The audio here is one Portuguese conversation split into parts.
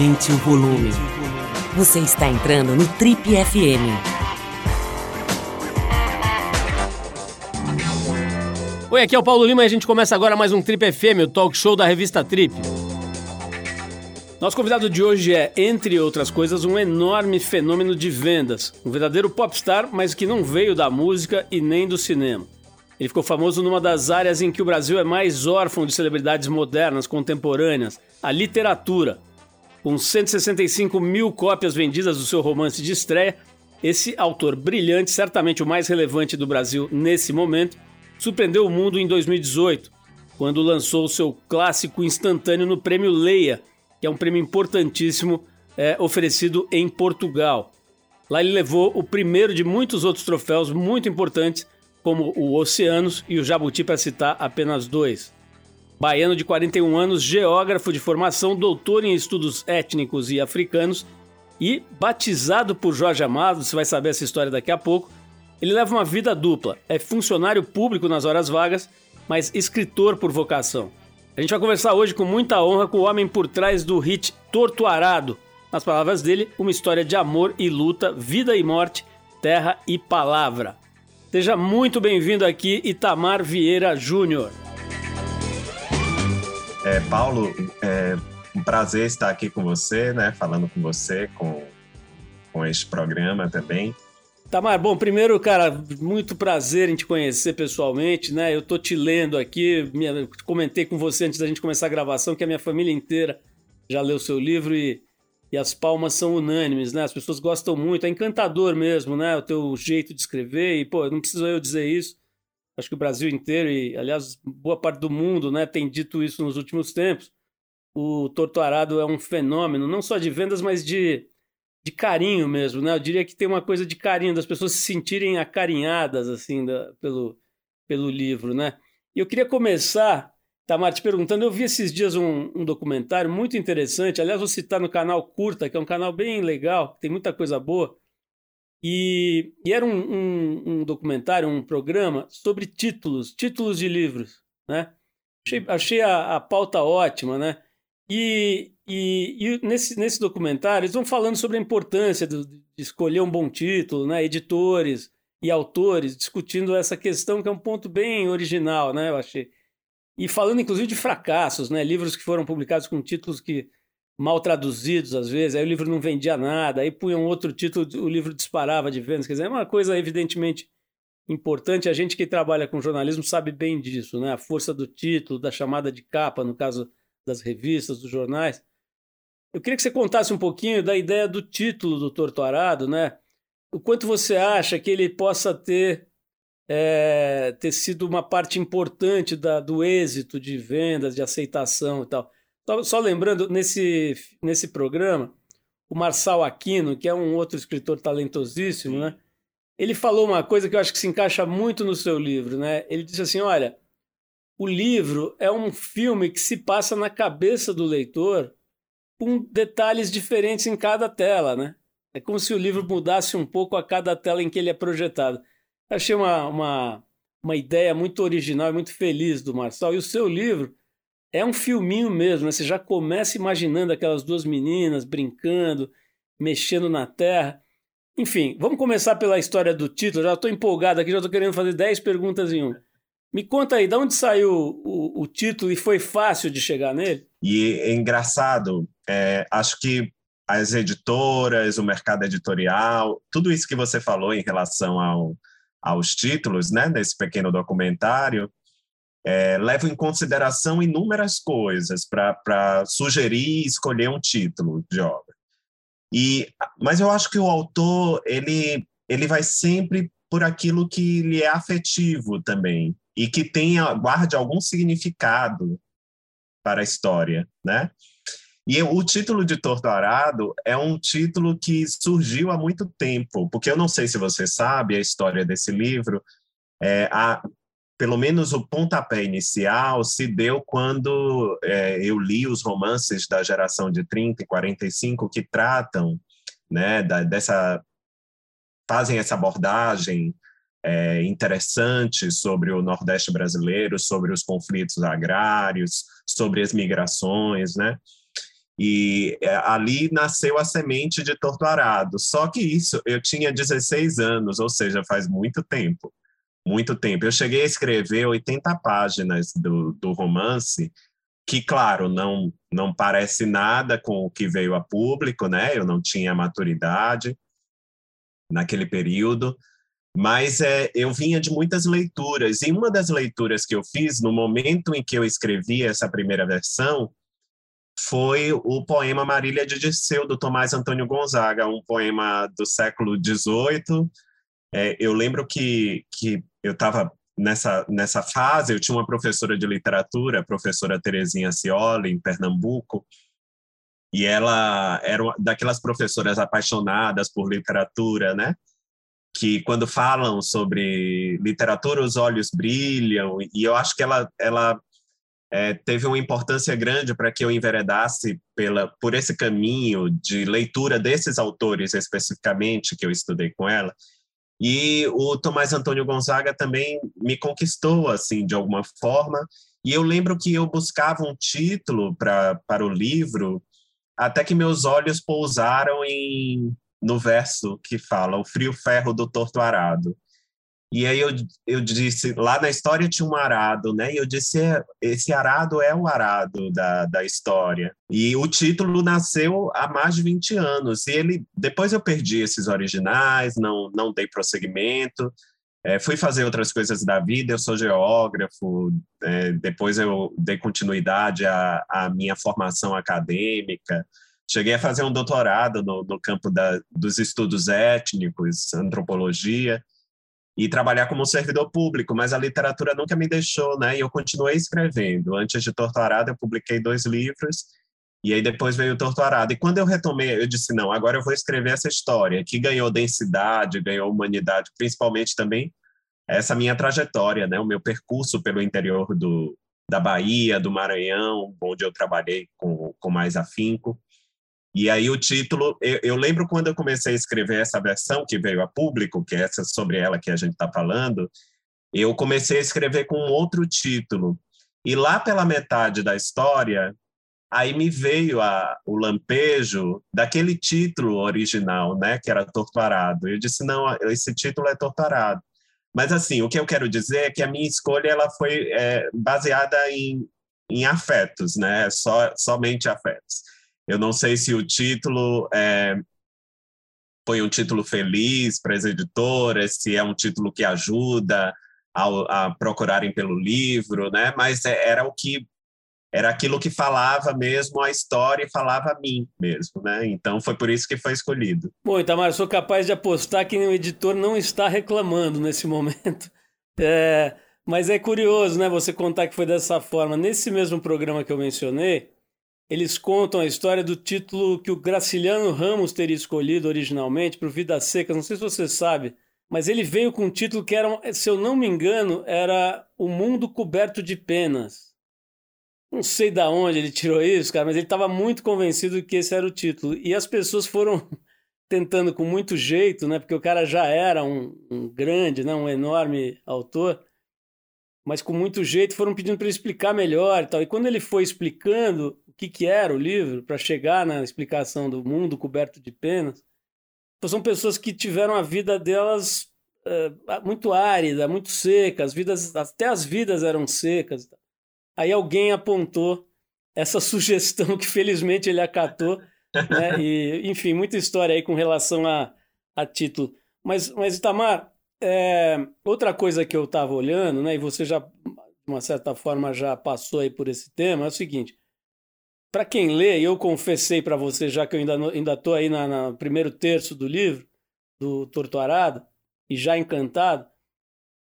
Aumente o volume. Você está entrando no Trip FM. Oi, aqui é o Paulo Lima e a gente começa agora mais um Trip FM, o talk show da revista Trip. Nosso convidado de hoje é, entre outras coisas, um enorme fenômeno de vendas. Um verdadeiro popstar, mas que não veio da música e nem do cinema. Ele ficou famoso numa das áreas em que o Brasil é mais órfão de celebridades modernas, contemporâneas, a literatura. Com 165 mil cópias vendidas do seu romance de estreia, esse autor brilhante, certamente o mais relevante do Brasil nesse momento, surpreendeu o mundo em 2018, quando lançou seu clássico instantâneo no Prêmio Leia, que é um prêmio importantíssimo é, oferecido em Portugal. Lá ele levou o primeiro de muitos outros troféus muito importantes como o Oceanos e o Jabuti, para citar apenas dois. Baiano de 41 anos, geógrafo de formação, doutor em estudos étnicos e africanos e batizado por Jorge Amado, você vai saber essa história daqui a pouco. Ele leva uma vida dupla, é funcionário público nas horas vagas, mas escritor por vocação. A gente vai conversar hoje com muita honra com o homem por trás do hit Torto Arado. Nas palavras dele, uma história de amor e luta, vida e morte, terra e palavra. Seja muito bem-vindo aqui, Itamar Vieira Júnior. É, Paulo, é um prazer estar aqui com você, né? Falando com você, com, com este programa também. Tamar, bom, primeiro, cara, muito prazer em te conhecer pessoalmente, né? Eu tô te lendo aqui, minha, comentei com você antes da gente começar a gravação que a minha família inteira já leu seu livro e e as palmas são unânimes, né? As pessoas gostam muito, é encantador mesmo, né? O teu jeito de escrever e, pô, não preciso eu dizer isso. Acho que o Brasil inteiro e, aliás, boa parte do mundo, né, tem dito isso nos últimos tempos. O Torto Arado é um fenômeno, não só de vendas, mas de, de carinho mesmo, né? Eu diria que tem uma coisa de carinho, das pessoas se sentirem acarinhadas, assim, da, pelo, pelo livro, né? E eu queria começar Tamar, te perguntando, eu vi esses dias um, um, documentário muito interessante, aliás, vou citar no canal Curta, que é um canal bem legal, tem muita coisa boa, e, e era um, um, um, documentário, um programa sobre títulos, títulos de livros, né? Achei, achei a, a, pauta ótima, né? E, e, e, nesse, nesse documentário eles vão falando sobre a importância de, de escolher um bom título, né? Editores e autores discutindo essa questão que é um ponto bem original, né? Eu achei. E falando inclusive de fracassos, né? Livros que foram publicados com títulos que mal traduzidos às vezes, aí o livro não vendia nada, aí punham outro título, o livro disparava de vendas. Quer dizer, é uma coisa evidentemente importante. A gente que trabalha com jornalismo sabe bem disso, né? A força do título, da chamada de capa, no caso das revistas, dos jornais. Eu queria que você contasse um pouquinho da ideia do título do Torturado, né? O quanto você acha que ele possa ter é, ter sido uma parte importante da, do êxito de vendas, de aceitação e tal. Só, só, lembrando, nesse, nesse programa, o Marçal Aquino, que é um outro escritor talentosíssimo, né? ele falou uma coisa que eu acho que se encaixa muito no seu livro. Né? Ele disse assim: olha, o livro é um filme que se passa na cabeça do leitor com detalhes diferentes em cada tela. Né? É como se o livro mudasse um pouco a cada tela em que ele é projetado. Achei uma, uma, uma ideia muito original e muito feliz do Marçal. E o seu livro é um filminho mesmo, né? Você já começa imaginando aquelas duas meninas brincando, mexendo na terra. Enfim, vamos começar pela história do título. Já estou empolgado aqui, já estou querendo fazer 10 perguntas em um. Me conta aí, de onde saiu o, o, título e foi fácil de chegar nele? E é engraçado, é, acho que as editoras, o mercado editorial, tudo isso que você falou em relação ao, aos títulos né, desse pequeno documentário, é, levo em consideração inúmeras coisas para sugerir e escolher um título de obra. E, mas eu acho que o autor ele, ele vai sempre por aquilo que lhe é afetivo também e que tenha guarde algum significado para a história, né? E o título de Torturado é um título que surgiu há muito tempo, porque eu não sei se você sabe a história desse livro, é, a, pelo menos o pontapé inicial se deu quando é, eu li os romances da geração de 30 e 45 que tratam né, da, dessa fazem essa abordagem é, interessante sobre o Nordeste brasileiro, sobre os conflitos agrários, sobre as migrações, né? E é, ali nasceu a semente de Torto Arado. Só que isso, eu tinha 16 anos, ou seja, faz muito tempo. Muito tempo. Eu cheguei a escrever 80 páginas do, do romance, que, claro, não, não parece nada com o que veio a público, né? Eu não tinha maturidade naquele período, mas é, eu vinha de muitas leituras, e uma das leituras que eu fiz no momento em que eu escrevi essa primeira versão foi o poema Marília de Dirceu, do Tomás Antônio Gonzaga, um poema do século XVIII. É, eu lembro que, que eu estava nessa, nessa fase, eu tinha uma professora de literatura, a professora Terezinha Cioli, em Pernambuco, e ela era daquelas professoras apaixonadas por literatura, né? Que quando falam sobre literatura, os olhos brilham, e eu acho que ela, ela é, teve uma importância grande para que eu enveredasse pela, por esse caminho de leitura desses autores especificamente que eu estudei com ela. E o Tomás Antônio Gonzaga também me conquistou, assim, de alguma forma. E eu lembro que eu buscava um título pra, para o livro, até que meus olhos pousaram em, no verso que fala O frio ferro do torto arado. E aí eu, eu disse, lá na história tinha um arado, né? E eu disse, é, esse arado é o arado da, da história. E o título nasceu há mais de 20 anos. E ele, depois eu perdi esses originais, não, não dei prosseguimento. É, fui fazer outras coisas da vida, eu sou geógrafo, é, depois eu dei continuidade à, à, minha formação acadêmica, cheguei a fazer um doutorado no, no campo da, dos estudos étnicos, antropologia, e trabalhar como servidor público, mas a literatura nunca me deixou, né? E eu continuei escrevendo. Antes de Torturado, eu publiquei dois livros, e aí depois veio Torturado. E quando eu retomei, eu disse: não, agora eu vou escrever essa história, que ganhou densidade, ganhou humanidade, principalmente também essa minha trajetória, né? O meu percurso pelo interior do, da Bahia, do Maranhão, onde eu trabalhei com, com mais afinco. E aí o título, eu, eu, lembro quando eu comecei a escrever essa versão que veio a público, que é essa sobre ela que a gente está falando, eu comecei a escrever com outro título. E lá pela metade da história, aí me veio a, o lampejo daquele título original, né, que era Torturado. Eu disse não, esse título é Torturado. Mas assim, o que eu quero dizer é que a minha escolha ela foi é, baseada em, em afetos, né, só somente afetos. Eu não sei se o título é, foi um título feliz para as editoras, se é um título que ajuda a, a procurarem pelo livro, né? Mas é, era o que era aquilo que falava mesmo a história e falava a mim mesmo, né? Então foi por isso que foi escolhido. Bom, Itamar, sou capaz de apostar que o editor não está reclamando nesse momento. É, mas é curioso, né? Você contar que foi dessa forma. Nesse mesmo programa que eu mencionei, eles contam a história do título que o Graciliano Ramos teria escolhido originalmente para o Vidas Secas. Não sei se você sabe, mas ele veio com um título que era, se eu não me engano, era O Mundo Coberto de Penas. Não sei da onde ele tirou isso, cara, mas ele estava muito convencido que esse era o título. E as pessoas foram tentando com muito jeito, né? Porque o cara já era um, um grande, né? um enorme autor mas com muito jeito foram pedindo para ele explicar melhor e tal. E quando ele foi explicando, que, que era o livro, para chegar na explicação do mundo coberto de penas, são pessoas que tiveram a vida delas é, muito árida, muito seca, as vidas, até as vidas eram secas. Aí alguém apontou essa sugestão que felizmente ele acatou, né? E, enfim, muita história aí com relação a, a título. Mas, mas Itamar, é, outra coisa que eu estava olhando, né? E você já, de uma certa forma, já passou aí por esse tema, é o seguinte: para quem lê, eu confessei para você, já que eu ainda ainda estou aí no primeiro terço do livro, do Torturado, e já encantado,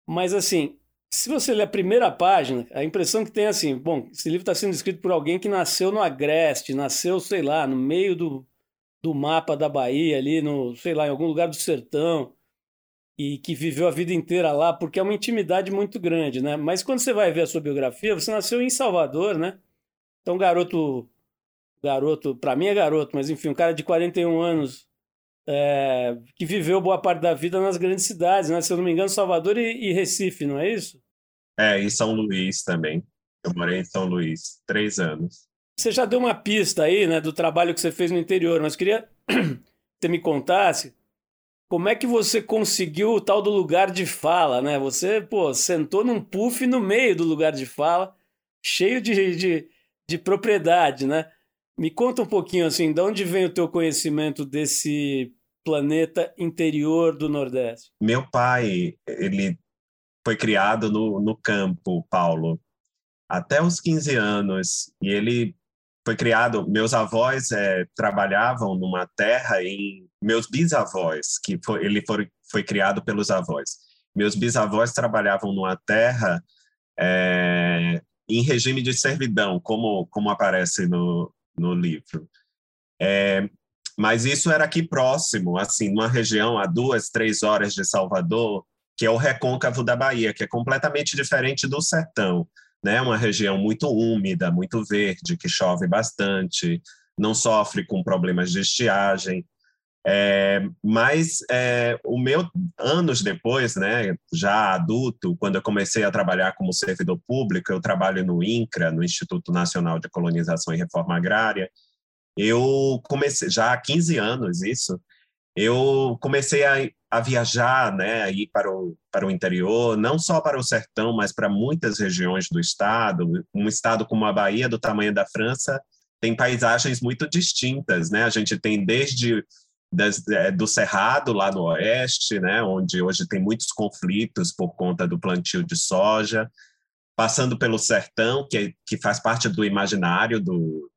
mas assim, se você ler a primeira página, a impressão que tem é assim, bom, esse livro está sendo escrito por alguém que nasceu no Agreste, nasceu, sei lá, no meio do, do mapa da Bahia, ali no, sei lá, em algum lugar do sertão, e que viveu a vida inteira lá, porque é uma intimidade muito grande, né? Mas quando você vai ver a sua biografia, você nasceu em Salvador, né? Então, garoto, garoto, para mim é garoto, mas enfim, um cara de 41 anos é, que viveu boa parte da vida nas grandes cidades, né? Se eu não me engano, Salvador e, e Recife, não é isso? É, e São Luís também. Eu morei em São Luís, três anos. você já deu uma pista aí, né, do trabalho que você fez no interior, mas queria que você me contasse como é que você conseguiu o tal do lugar de fala, né? Você, pô, sentou num puff no meio do lugar de fala, cheio de, de, de propriedade, né? Me conta um pouquinho, assim, de onde vem o teu conhecimento desse planeta interior do Nordeste? Meu pai, ele foi criado no, no campo, Paulo, até os 15 anos, e ele foi criado, meus avós é, trabalhavam numa terra em meus bisavós, que foi, ele foi, foi criado pelos avós. Meus bisavós trabalhavam numa terra é, em regime de servidão, como como aparece no, no livro. É, mas isso era aqui próximo, assim, numa região a duas, três horas de Salvador, que é o recôncavo da Bahia, que é completamente diferente do sertão né? Uma região muito úmida, muito verde, que chove bastante, não sofre com problemas de estiagem. É, mas é, o meu anos depois, né, já adulto, quando eu comecei a trabalhar como servidor público, eu trabalho no INCRA, no Instituto Nacional de Colonização e Reforma Agrária. Eu comecei já há 15 anos isso. Eu comecei a a viajar, né, a ir para o, para o interior, não só para o sertão, mas para muitas regiões do estado. Um estado como a Bahia, do tamanho da França, tem paisagens muito distintas, né? A gente tem desde das, é, do Cerrado, lá no oeste, né, onde hoje tem muitos conflitos por conta do plantio de soja, passando pelo sertão, que, é, que faz parte do imaginário do,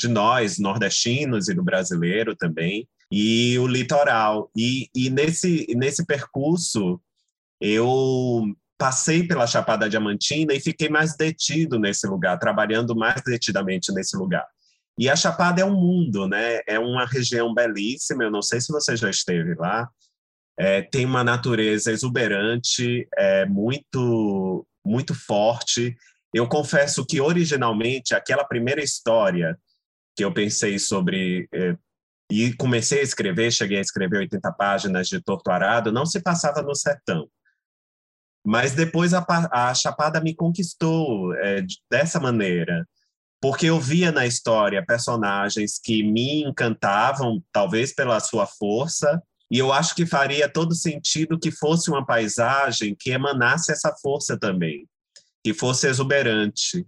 de nós, nordestinos e do brasileiro também, e o litoral. E, e nesse, nesse percurso, eu passei pela Chapada Diamantina e fiquei mais detido nesse lugar, trabalhando mais detidamente nesse lugar. E a Chapada é um mundo, né? É uma região belíssima. Eu não sei se você já esteve lá. É, tem uma natureza exuberante, é muito, muito forte. Eu confesso que originalmente aquela primeira história que eu pensei sobre é, e comecei a escrever, cheguei a escrever 80 páginas de Torto Arado, não se passava no sertão. Mas depois a, a Chapada me conquistou é, dessa maneira, porque eu via na história personagens que me encantavam, talvez pela sua força, e eu acho que faria todo sentido que fosse uma paisagem que emanasse essa força também, que fosse exuberante.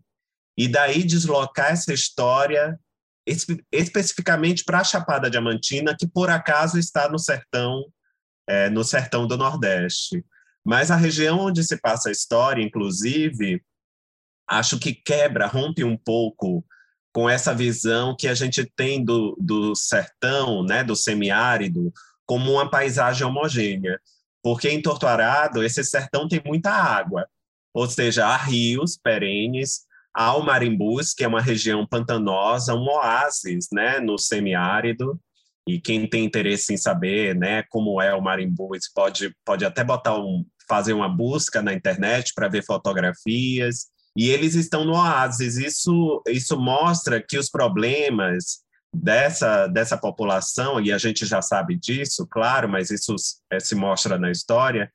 E daí deslocar essa história espe especificamente para a Chapada Diamantina, que por acaso está no sertão, é, no sertão do Nordeste. Mas a região onde se passa a história, inclusive, acho que quebra, rompe um pouco com essa visão que a gente tem do, do sertão, né, do semiárido, como uma paisagem homogênea. Porque em Torto Arado, esse sertão tem muita água, ou seja, há rios perenes, ao Marimbus, que é uma região pantanosa, um oásis, né, no semiárido. E quem tem interesse em saber, né, como é o Marimbus, pode pode até botar um fazer uma busca na internet para ver fotografias. E eles estão no oásis. Isso isso mostra que os problemas dessa dessa população e a gente já sabe disso, claro, mas isso é, se mostra na história,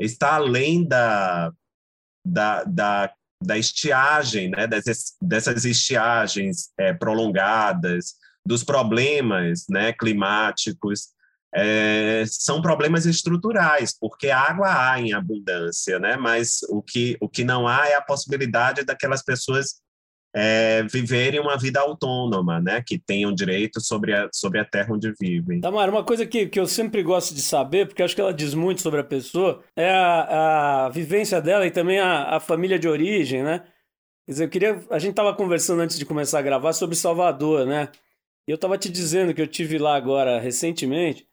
está além da da, da da estiagem, né, dessas, dessas estiagens é, prolongadas, dos problemas né, climáticos, é, são problemas estruturais, porque água há em abundância, né, mas o que, o que não há é a possibilidade daquelas pessoas é, viverem uma vida autônoma, né? Que tenham direito sobre a, sobre a terra onde vivem. Tamara, uma coisa que, que eu sempre gosto de saber, porque acho que ela diz muito sobre a pessoa, é a, a vivência dela e também a, a família de origem, né? Quer dizer, eu queria. A gente estava conversando antes de começar a gravar sobre Salvador, né? E eu estava te dizendo que eu tive lá agora recentemente,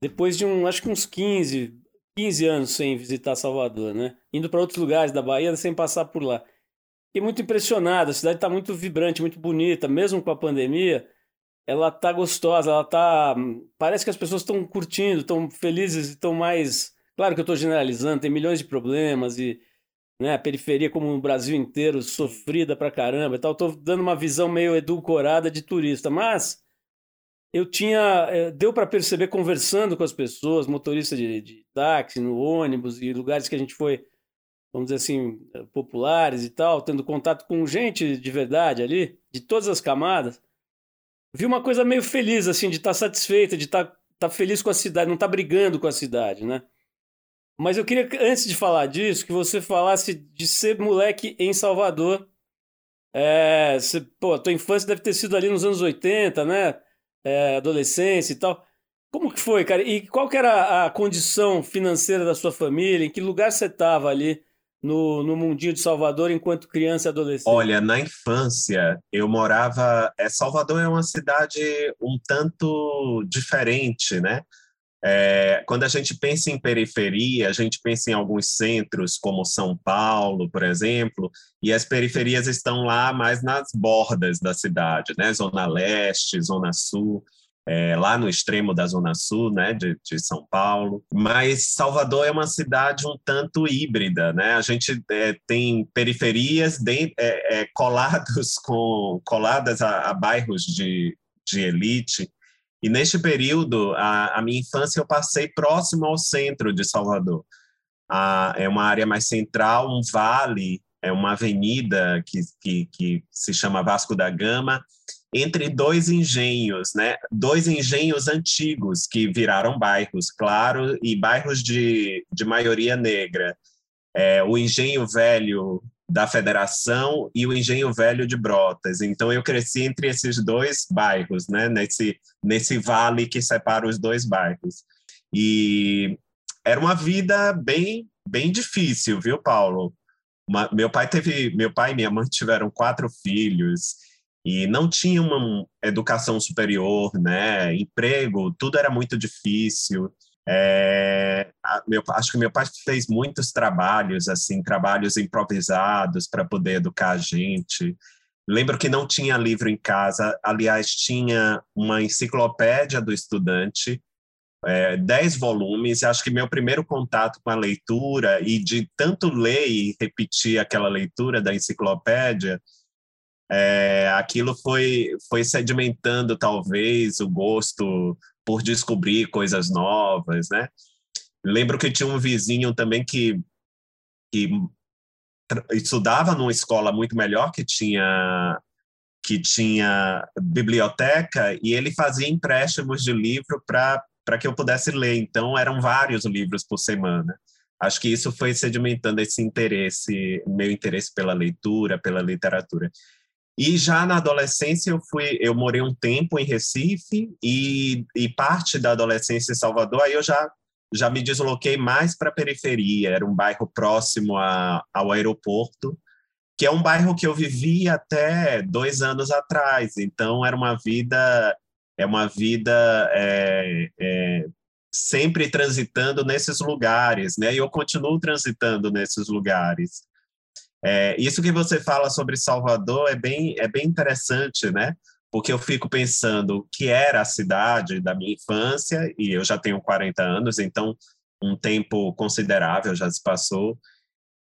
depois de um, acho que uns 15, 15 anos sem visitar Salvador, né? Indo para outros lugares da Bahia sem passar por lá. Fiquei muito impressionado. A cidade está muito vibrante, muito bonita, mesmo com a pandemia. Ela tá gostosa, ela tá. Parece que as pessoas estão curtindo, estão felizes, estão mais. Claro que eu estou generalizando, tem milhões de problemas e né, a periferia, como o Brasil inteiro, sofrida pra caramba e tal. Estou dando uma visão meio edulcorada de turista, mas eu tinha. Eh, deu para perceber conversando com as pessoas, motorista de, de táxi, no ônibus e lugares que a gente foi vamos dizer assim, populares e tal, tendo contato com gente de verdade ali, de todas as camadas, vi uma coisa meio feliz, assim, de estar tá satisfeita, de estar tá, tá feliz com a cidade, não estar tá brigando com a cidade, né? Mas eu queria, antes de falar disso, que você falasse de ser moleque em Salvador. É, você, pô, a tua infância deve ter sido ali nos anos 80, né? É, adolescência e tal. Como que foi, cara? E qual que era a condição financeira da sua família? Em que lugar você estava ali no, no mundinho de Salvador enquanto criança e adolescente? Olha, na infância eu morava. É, Salvador é uma cidade um tanto diferente, né? É, quando a gente pensa em periferia, a gente pensa em alguns centros, como São Paulo, por exemplo, e as periferias estão lá mais nas bordas da cidade, né? Zona Leste, Zona Sul é, lá no extremo da Zona Sul, né, de, de, São Paulo. Mas Salvador é uma cidade um tanto híbrida, né? A gente é, tem periferias de, é, é colados com coladas a, a bairros de, de elite. E neste período, a, a, minha infância eu passei próximo ao centro de Salvador. A, é uma área mais central, um vale, é uma avenida que, que, que se chama Vasco da Gama, entre dois engenhos, né? Dois engenhos antigos que viraram bairros, claro, e bairros de, de maioria negra. É, o engenho velho da Federação e o engenho velho de Brotas. Então eu cresci entre esses dois bairros, né? Nesse nesse vale que separa os dois bairros. E era uma vida bem bem difícil, viu, Paulo? Uma, meu pai teve, meu pai e minha mãe tiveram quatro filhos e não tinha uma educação superior, né? Emprego, tudo era muito difícil. É, meu, acho que meu pai fez muitos trabalhos, assim, trabalhos improvisados para poder educar a gente. Lembro que não tinha livro em casa, aliás, tinha uma enciclopédia do estudante, é, dez volumes. Acho que meu primeiro contato com a leitura e de tanto ler e repetir aquela leitura da enciclopédia é, aquilo foi, foi sedimentando, talvez, o gosto por descobrir coisas novas, né? Lembro que tinha um vizinho também que, que estudava numa escola muito melhor, que tinha que tinha biblioteca e ele fazia empréstimos de livro para que eu pudesse ler. Então, eram vários livros por semana. Acho que isso foi sedimentando esse interesse, meu interesse pela leitura, pela literatura. E já na adolescência eu fui, eu morei um tempo em Recife e, e parte da adolescência em Salvador, aí eu já já me desloquei mais para a periferia, era um bairro próximo a, ao aeroporto, que é um bairro que eu vivi até dois anos atrás. Então era uma vida é uma vida é, é, sempre transitando nesses lugares, né? E eu continuo transitando nesses lugares. É, isso que você fala sobre Salvador é bem, é bem interessante, né? Porque eu fico pensando que era a cidade da minha infância, e eu já tenho 40 anos, então um tempo considerável já se passou,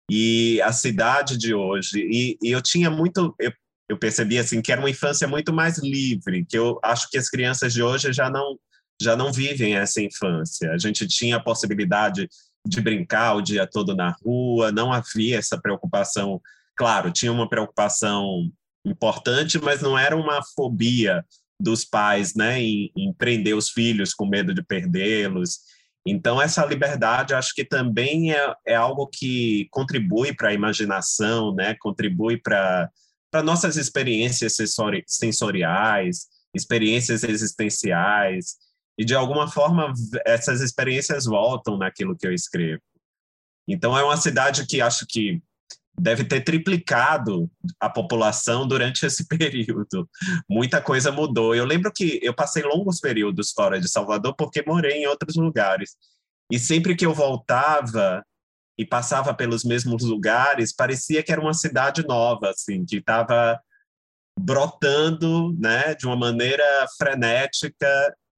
e a cidade de hoje. E, e eu tinha muito. Eu, eu percebi assim que era uma infância muito mais livre, que eu acho que as crianças de hoje já não já não vivem essa infância. A gente tinha a possibilidade de brincar o dia todo na rua, não havia essa preocupação. Claro, tinha uma preocupação importante, mas não era uma fobia dos pais, né, em, em prender os filhos com medo de perdê-los. Então, essa liberdade, acho que também é, é algo que contribui para a imaginação, né, contribui para nossas experiências sensoriais, experiências existenciais, e de alguma forma essas experiências voltam naquilo que eu escrevo. Então é uma cidade que acho que deve ter triplicado a população durante esse período. Muita coisa mudou. Eu lembro que eu passei longos períodos fora de Salvador porque morei em outros lugares. E sempre que eu voltava e passava pelos mesmos lugares, parecia que era uma cidade nova, assim, que estava brotando, né, de uma maneira frenética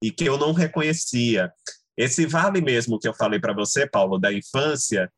e que eu não reconhecia. Esse vale mesmo que eu falei para você, Paulo, da infância,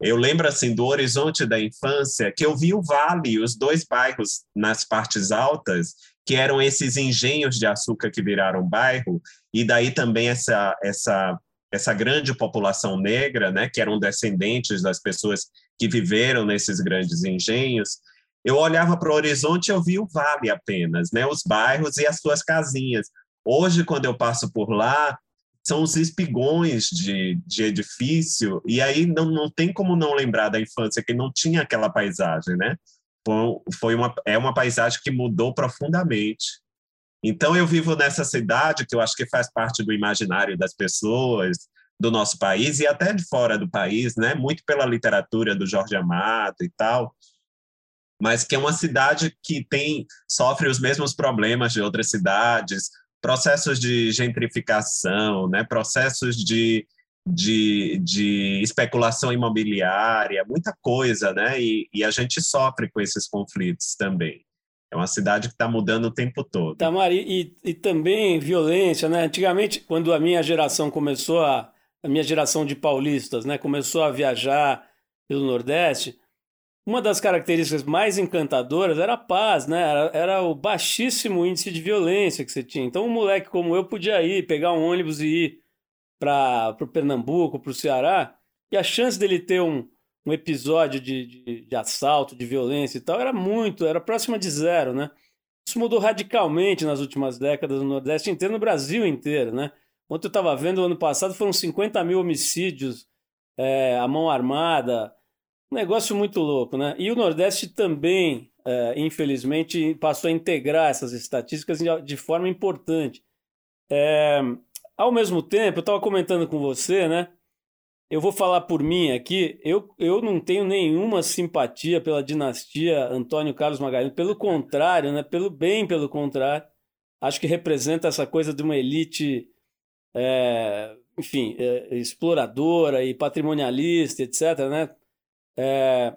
eu lembro assim do horizonte da infância que eu vi o vale, os dois bairros nas partes altas, que eram esses engenhos de açúcar que viraram bairro, e daí também essa essa essa grande população negra, né, que eram descendentes das pessoas que viveram nesses grandes engenhos. eu olhava para o horizonte eu via o vale apenas, né? Os bairros e as suas casinhas. Hoje, quando eu passo por lá, são os espigões de, de edifício, e aí não, não tem como não lembrar da infância que não tinha aquela paisagem, né? Foi, foi uma, é uma paisagem que mudou profundamente. Então, eu vivo nessa cidade que eu acho que faz parte do imaginário das pessoas, do nosso país e até de fora do país, né? Muito pela literatura do Jorge Amado e tal, mas que é uma cidade que tem sofre os mesmos problemas de outras cidades, processos de gentrificação, né? Processos de de, de especulação imobiliária, muita coisa, né? E, e a gente sofre com esses conflitos também. É uma cidade que está mudando o tempo todo. Tamara, e, e também violência, né? Antigamente, quando a minha geração começou a, a minha geração de paulistas, né, começou a viajar pelo Nordeste, uma das características mais encantadoras era a paz, né? Era, era, o baixíssimo índice de violência que você tinha. Então, um moleque como eu podia ir, pegar um ônibus e ir para o Pernambuco, para o Ceará, e a chance dele ter um, um episódio de, de, de, assalto, de violência e tal, era muito, era próxima de zero, né? Isso mudou radicalmente nas últimas décadas no Nordeste inteiro, no Brasil inteiro, né? Ontem eu estava vendo, ano passado foram 50 mil homicídios é, à mão armada. Negócio muito louco, né? E o Nordeste também, é, infelizmente, passou a integrar essas estatísticas de forma importante. É, ao mesmo tempo, eu estava comentando com você, né? Eu vou falar por mim aqui, eu, eu não tenho nenhuma simpatia pela dinastia Antônio Carlos Magalhães, pelo contrário, né? Pelo bem, pelo contrário. Acho que representa essa coisa de uma elite é, enfim, é, exploradora e patrimonialista, etc. Né? É,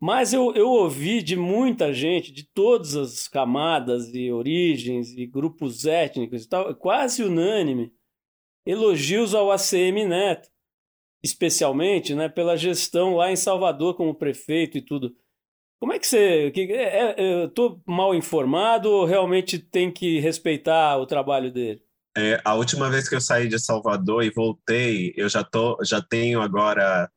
mas eu, eu ouvi de muita gente, de todas as camadas e origens e grupos étnicos e tal, quase unânime, elogios ao ACM Neto, especialmente né, pela gestão lá em Salvador como prefeito e tudo. Como é que você. Que, é, é, eu estou mal informado ou realmente tem que respeitar o trabalho dele? É, a última vez que eu saí de Salvador e voltei, eu já, tô, já tenho agora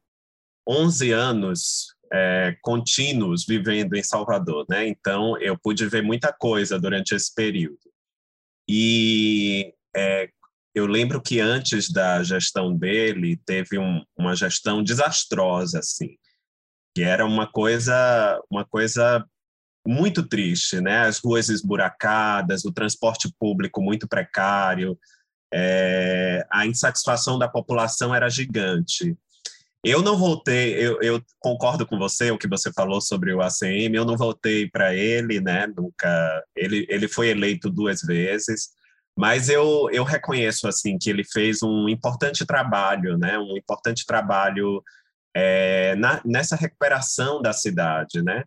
11 anos é, contínuos vivendo em Salvador, né? Então, eu pude ver muita coisa durante esse período. E é, eu lembro que antes da gestão dele, teve um, uma gestão desastrosa, assim, que era uma coisa, uma coisa muito triste, né? As ruas esburacadas, o transporte público muito precário, é, a insatisfação da população era gigante. Eu não voltei, eu, eu, concordo com você, o que você falou sobre o ACM, eu não voltei para ele, né? Nunca. Ele, ele foi eleito duas vezes, mas eu, eu reconheço assim que ele fez um importante trabalho, né? Um importante trabalho é, na, nessa recuperação da cidade, né?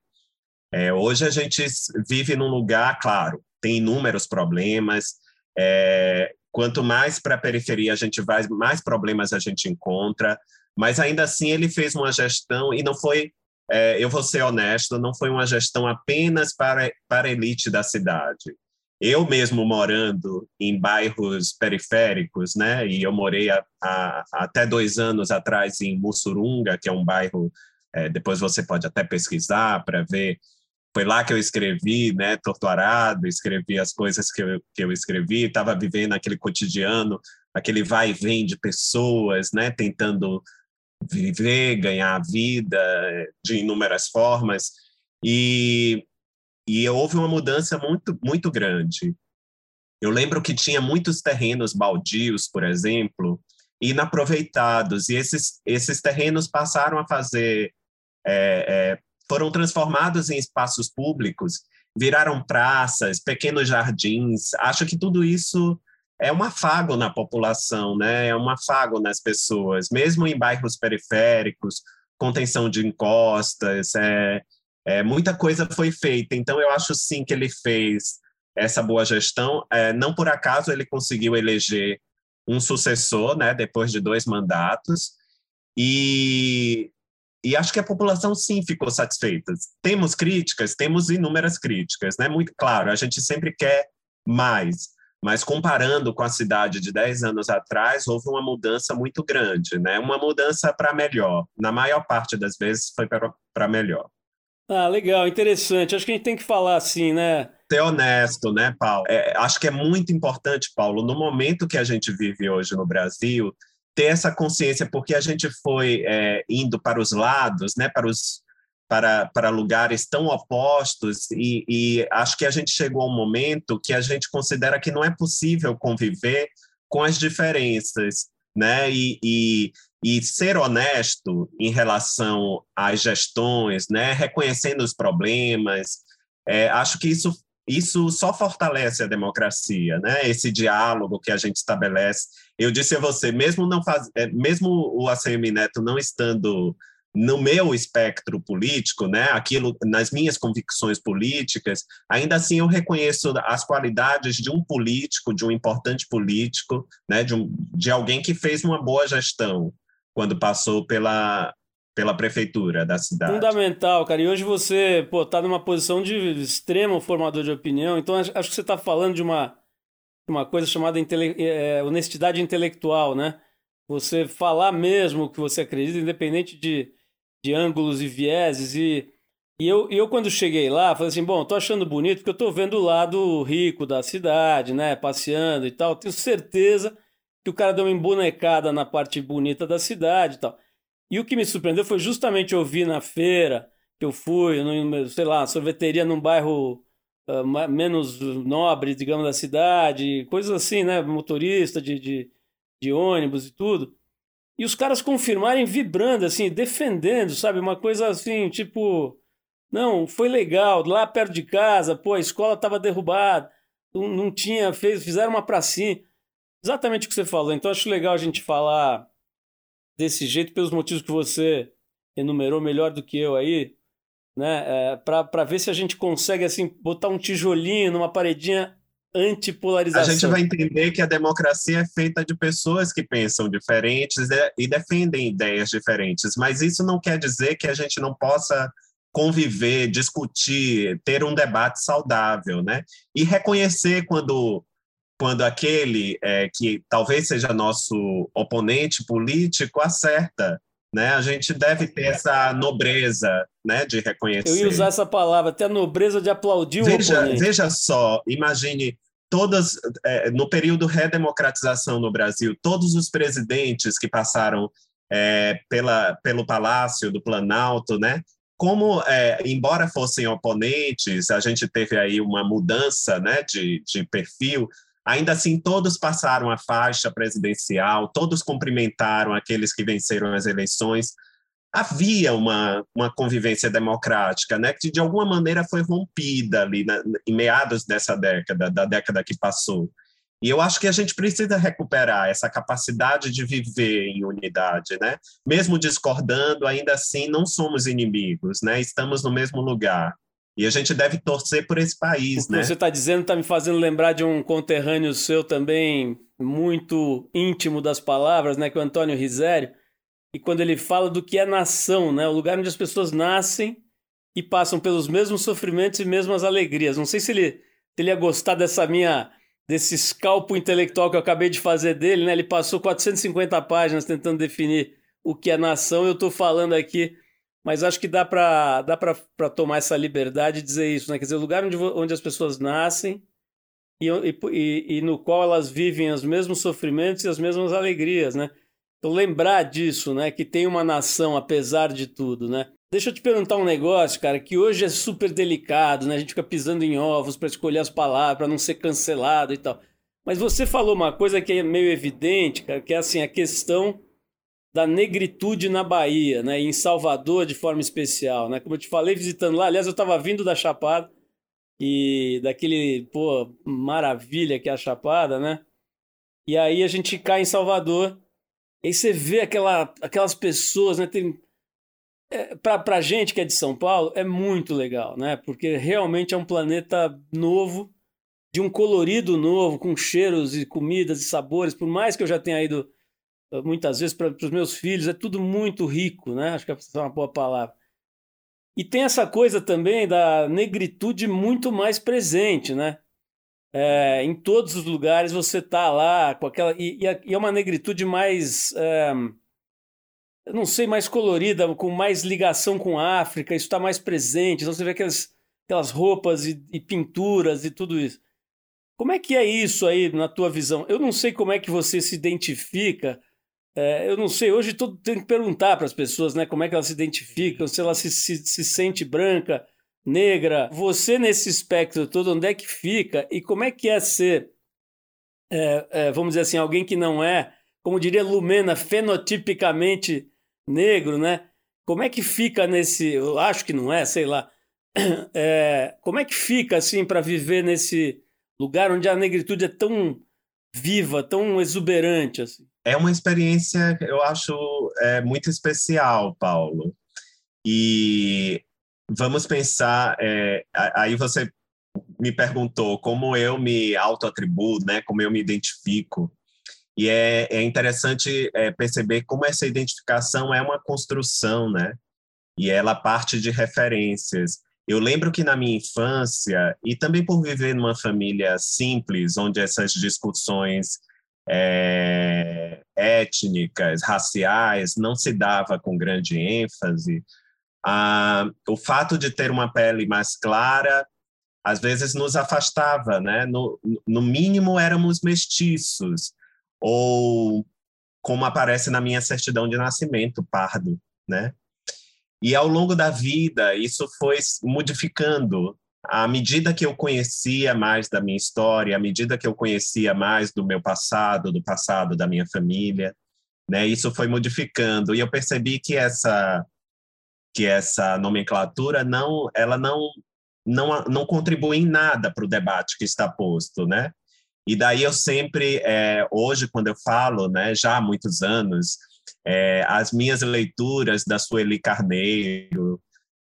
É, hoje a gente vive num lugar, claro, tem inúmeros problemas. É, quanto mais para a periferia a gente vai, mais problemas a gente encontra. Mas ainda assim ele fez uma gestão e não foi, é, eu vou ser honesto, não foi uma gestão apenas para para a elite da cidade. Eu mesmo morando em bairros periféricos, né? E eu morei a, a, até dois anos atrás em Mussurunga, que é um bairro. É, depois você pode até pesquisar para ver foi lá que eu escrevi, né, Torturado, escrevi as coisas que eu, que eu escrevi, estava vivendo aquele cotidiano, aquele vai e vem de pessoas, né, tentando viver, ganhar a vida de inúmeras formas, e, e houve uma mudança muito, muito grande. Eu lembro que tinha muitos terrenos baldios, por exemplo, inaproveitados, e esses, esses terrenos passaram a fazer é, é, foram transformados em espaços públicos, viraram praças, pequenos jardins. Acho que tudo isso é um afago na população, né? É um afago nas pessoas, mesmo em bairros periféricos, contenção de encostas, é, é, muita coisa foi feita. Então, eu acho sim que ele fez essa boa gestão. É, não por acaso ele conseguiu eleger um sucessor, né? Depois de dois mandatos. E e acho que a população sim ficou satisfeita. Temos críticas, temos inúmeras críticas, né? Muito claro, a gente sempre quer mais, mas comparando com a cidade de 10 anos atrás, houve uma mudança muito grande, né? Uma mudança para melhor. Na maior parte das vezes foi para melhor. Ah, legal, interessante. Acho que a gente tem que falar assim, né? Ser honesto, né, Paulo? É, acho que é muito importante, Paulo, no momento que a gente vive hoje no Brasil, ter essa consciência, porque a gente foi é, indo para os lados, né, para os para, para lugares tão opostos e, e, acho que a gente chegou a um momento que a gente considera que não é possível conviver com as diferenças, né? E, e, e ser honesto em relação às gestões, né? Reconhecendo os problemas, é, acho que isso isso só fortalece a democracia, né? Esse diálogo que a gente estabelece. Eu disse a você, mesmo não faz, é, mesmo o ACM Neto não estando no meu espectro político, né, aquilo nas minhas convicções políticas, ainda assim eu reconheço as qualidades de um político, de um importante político, né, de, um, de alguém que fez uma boa gestão quando passou pela pela prefeitura da cidade. Fundamental, cara. E hoje você pô, tá numa posição de extremo formador de opinião, então acho que você está falando de uma, uma coisa chamada intele é, honestidade intelectual, né? Você falar mesmo o que você acredita, independente de, de ângulos e vieses. E, e eu, eu, quando cheguei lá, falei assim: bom, tô achando bonito porque eu tô vendo o lado rico da cidade, né? Passeando e tal. Tenho certeza que o cara deu uma embonecada na parte bonita da cidade e tal. E o que me surpreendeu foi justamente ouvir na feira que eu fui, no, sei lá, sorveteria num bairro uh, menos nobre, digamos, da cidade, coisas assim, né? Motorista de, de, de ônibus e tudo. E os caras confirmarem vibrando, assim, defendendo, sabe? Uma coisa assim, tipo, não, foi legal, lá perto de casa, pô, a escola estava derrubada, não, tinha, fez, fizeram uma pracinha. Exatamente o que você falou. Então acho legal a gente falar desse jeito pelos motivos que você enumerou melhor do que eu aí, né? É, para ver se a gente consegue assim botar um tijolinho numa paredinha antipolarização. A gente vai entender que a democracia é feita de pessoas que pensam diferentes e defendem ideias diferentes, mas isso não quer dizer que a gente não possa conviver, discutir, ter um debate saudável, né? E reconhecer quando quando aquele é, que talvez seja nosso oponente político acerta, né? A gente deve ter essa nobreza, né, de reconhecer. Eu ia usar essa palavra, até a nobreza de aplaudir veja, o oponente. Veja só, imagine todas é, no período redemocratização no Brasil, todos os presidentes que passaram é, pela, pelo Palácio do Planalto, né? Como, é, embora fossem oponentes, a gente teve aí uma mudança né, de, de perfil, Ainda assim, todos passaram a faixa presidencial, todos cumprimentaram aqueles que venceram as eleições. Havia uma, uma convivência democrática, né, que de alguma maneira foi rompida ali na, em meados dessa década, da década que passou. E eu acho que a gente precisa recuperar essa capacidade de viver em unidade, né? Mesmo discordando, ainda assim não somos inimigos, né? Estamos no mesmo lugar. E a gente deve torcer por esse país, o que né? Você está dizendo está me fazendo lembrar de um conterrâneo seu também muito íntimo das palavras, né? Que é o Antônio Risério. E quando ele fala do que é nação, né? O lugar onde as pessoas nascem e passam pelos mesmos sofrimentos e mesmas alegrias. Não sei se ele, se ele dessa minha desse escalpo intelectual que eu acabei de fazer dele, né? Ele passou 450 páginas tentando definir o que é nação. Eu estou falando aqui mas acho que dá para dá para tomar essa liberdade e dizer isso, né? Quer dizer, o lugar onde, onde as pessoas nascem e, e, e no qual elas vivem os mesmos sofrimentos e as mesmas alegrias, né? Lembrar disso, né? Que tem uma nação apesar de tudo, né? Deixa eu te perguntar um negócio, cara, que hoje é super delicado, né? A gente fica pisando em ovos para escolher as palavras, para não ser cancelado e tal. Mas você falou uma coisa que é meio evidente, cara, que é assim, a questão da negritude na Bahia, né? em Salvador de forma especial, né? Como eu te falei, visitando lá, aliás, eu estava vindo da Chapada e daquele, pô, maravilha que é a Chapada, né? E aí a gente cai em Salvador, e aí você vê aquela, aquelas pessoas, né? Tem, é, pra, pra gente que é de São Paulo, é muito legal, né? Porque realmente é um planeta novo, de um colorido novo, com cheiros e comidas e sabores, por mais que eu já tenha ido muitas vezes para os meus filhos, é tudo muito rico, né? Acho que é uma boa palavra. E tem essa coisa também da negritude muito mais presente, né? É, em todos os lugares você tá lá com aquela. E, e é uma negritude mais. É, não sei, mais colorida, com mais ligação com a África, isso está mais presente. Então você vê aquelas, aquelas roupas e, e, pinturas e tudo isso. Como é que é isso aí na tua visão? Eu não sei como é que você se identifica. É, eu não sei, hoje todo tem que perguntar para as pessoas, né? Como é que elas se identificam, se ela se, se, se sente branca, negra. Você nesse espectro todo, onde é que fica? E como é que é ser, é, é, vamos dizer assim, alguém que não é, como diria Lumena, fenotipicamente negro, né? Como é que fica nesse. Eu acho que não é, sei lá. É, como é que fica, assim, para viver nesse lugar onde a negritude é tão viva, tão exuberante, assim? É uma experiência, eu acho, é, muito especial, Paulo. E vamos pensar. É, aí você me perguntou como eu me autoatribuo, né? Como eu me identifico. E é, é interessante é, perceber como essa identificação é uma construção, né? E ela parte de referências. Eu lembro que na minha infância, e também por viver numa família simples, onde essas discussões é, étnicas, raciais, não se dava com grande ênfase, ah, o fato de ter uma pele mais clara às vezes nos afastava, né? No, no mínimo éramos mestiços, ou como aparece na minha certidão de nascimento, pardo, né? E ao longo da vida, isso foi modificando. À medida que eu conhecia mais da minha história, à medida que eu conhecia mais do meu passado, do passado da minha família, né? Isso foi modificando e eu percebi que essa que essa nomenclatura não, ela não não não contribui em nada para o debate que está posto, né? E daí eu sempre, é, hoje, quando eu falo, né, já há muitos anos, é, as minhas leituras da Sueli Carneiro,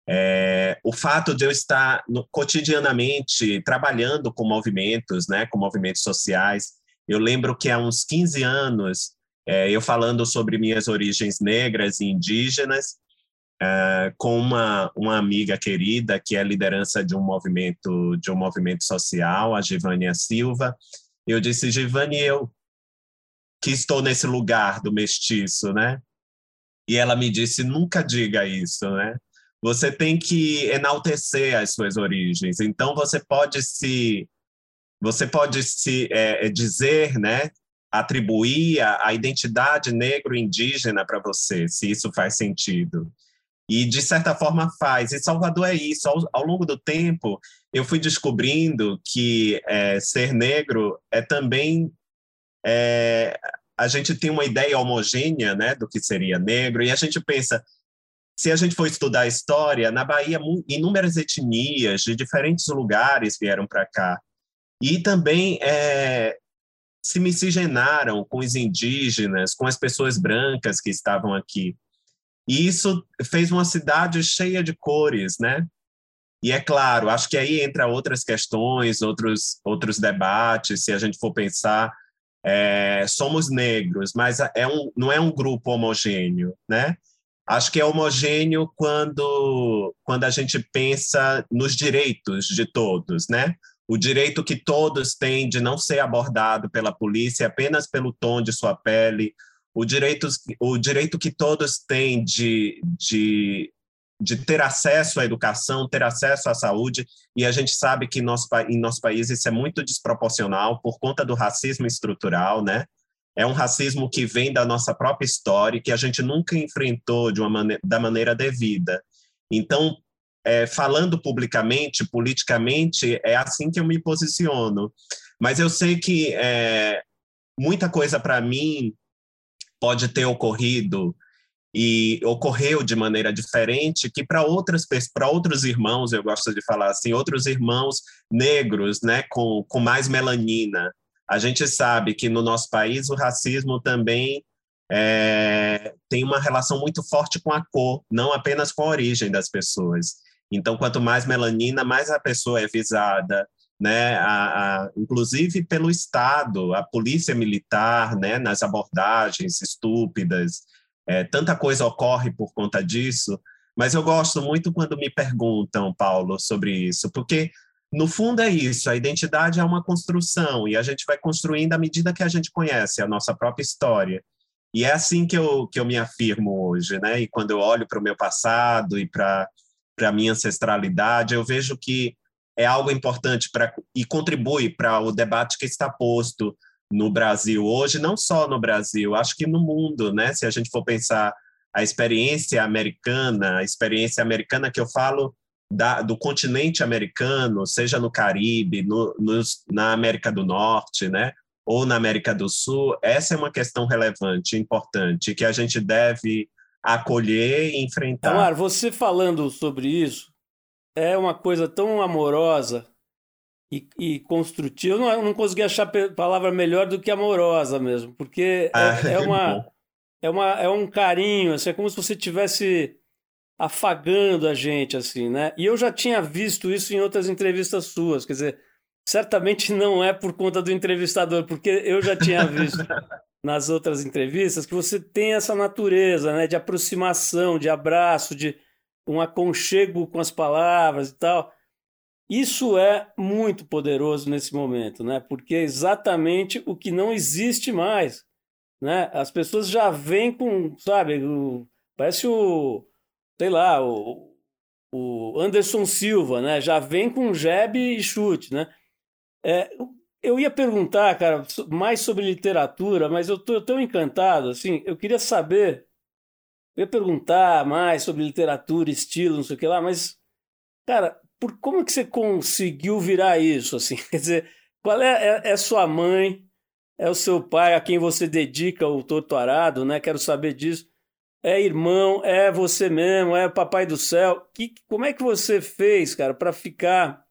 é, o fato de eu estar no, cotidianamente trabalhando com movimentos, né, com movimentos sociais. Eu lembro que há uns 15 anos, é, eu falando sobre minhas origens negras e indígenas, é, com uma, uma amiga querida que é liderança de um movimento de um movimento social, a Givânia Silva, eu disse, Givani, eu que estou nesse lugar do mestiço, né? E ela me disse, nunca diga isso, né? Você tem que enaltecer as suas origens. Então você pode se você pode se é, é dizer, né? Atribuir a, a identidade negro-indígena para você, se isso faz sentido. E, de certa forma, faz. E Salvador é isso. Ao, ao longo do tempo, eu fui descobrindo que é, ser negro é também. É, a gente tem uma ideia homogênea né, do que seria negro, e a gente pensa. Se a gente for estudar a história, na Bahia, inúmeras etnias de diferentes lugares vieram para cá. E também é, se miscigenaram com os indígenas, com as pessoas brancas que estavam aqui. E isso fez uma cidade cheia de cores, né? E é claro, acho que aí entra outras questões, outros, outros debates, se a gente for pensar, é, somos negros, mas é um, não é um grupo homogêneo, né? Acho que é homogêneo quando, quando a gente pensa nos direitos de todos, né? O direito que todos têm de não ser abordado pela polícia apenas pelo tom de sua pele, o direito, o direito que todos têm de, de, de ter acesso à educação, ter acesso à saúde, e a gente sabe que nosso, em nosso país isso é muito desproporcional por conta do racismo estrutural, né? É um racismo que vem da nossa própria história, que a gente nunca enfrentou de uma maneira, da maneira devida. Então, é, falando publicamente, politicamente, é assim que eu me posiciono. Mas eu sei que é, muita coisa para mim pode ter ocorrido e ocorreu de maneira diferente que para outras para outros irmãos eu gosto de falar assim outros irmãos negros né com, com mais melanina. A gente sabe que no nosso país o racismo também é, tem uma relação muito forte com a cor não apenas com a origem das pessoas. Então quanto mais melanina mais a pessoa é visada né, a, a, inclusive pelo Estado, a polícia militar, né, nas abordagens estúpidas, é, tanta coisa ocorre por conta disso, mas eu gosto muito quando me perguntam, Paulo, sobre isso, porque no fundo é isso, a identidade é uma construção e a gente vai construindo à medida que a gente conhece a nossa própria história. E é assim que eu, que eu me afirmo hoje, né? E quando eu olho para o meu passado e para a minha ancestralidade, eu vejo que é algo importante para e contribui para o debate que está posto no Brasil hoje, não só no Brasil, acho que no mundo, né? Se a gente for pensar a experiência americana, a experiência americana que eu falo da, do continente americano, seja no Caribe, no, na América do Norte, né? ou na América do Sul, essa é uma questão relevante, importante, que a gente deve acolher e enfrentar. Amar, você falando sobre isso é uma coisa tão amorosa e, e construtiva. Eu não, eu não consegui achar palavra melhor do que amorosa mesmo, porque é, ah, é, é uma, é, uma, é um carinho, assim, é como se você tivesse afagando a gente, assim, né? E eu já tinha visto isso em outras entrevistas suas, quer dizer, certamente não é por conta do entrevistador, porque eu já tinha visto nas outras entrevistas que você tem essa natureza né, de aproximação, de abraço, de um aconchego com as palavras e tal. Isso é muito poderoso nesse momento, né? Porque é exatamente o que não existe mais. Né? As pessoas já vêm com, sabe, o, parece o, sei lá, o, o Anderson Silva, né? Já vem com jab e chute, né? É, eu ia perguntar, cara, mais sobre literatura, mas eu estou tão encantado, assim, eu queria saber, eu ia perguntar mais sobre literatura, estilo, não sei o que lá, mas, cara, por como que você conseguiu virar isso, assim? Quer dizer, qual é, é, é sua mãe, é o seu pai a quem você dedica o torturado, né? Quero saber disso. É irmão, é você mesmo, é papai do céu. Que, como é que você fez, cara, para ficar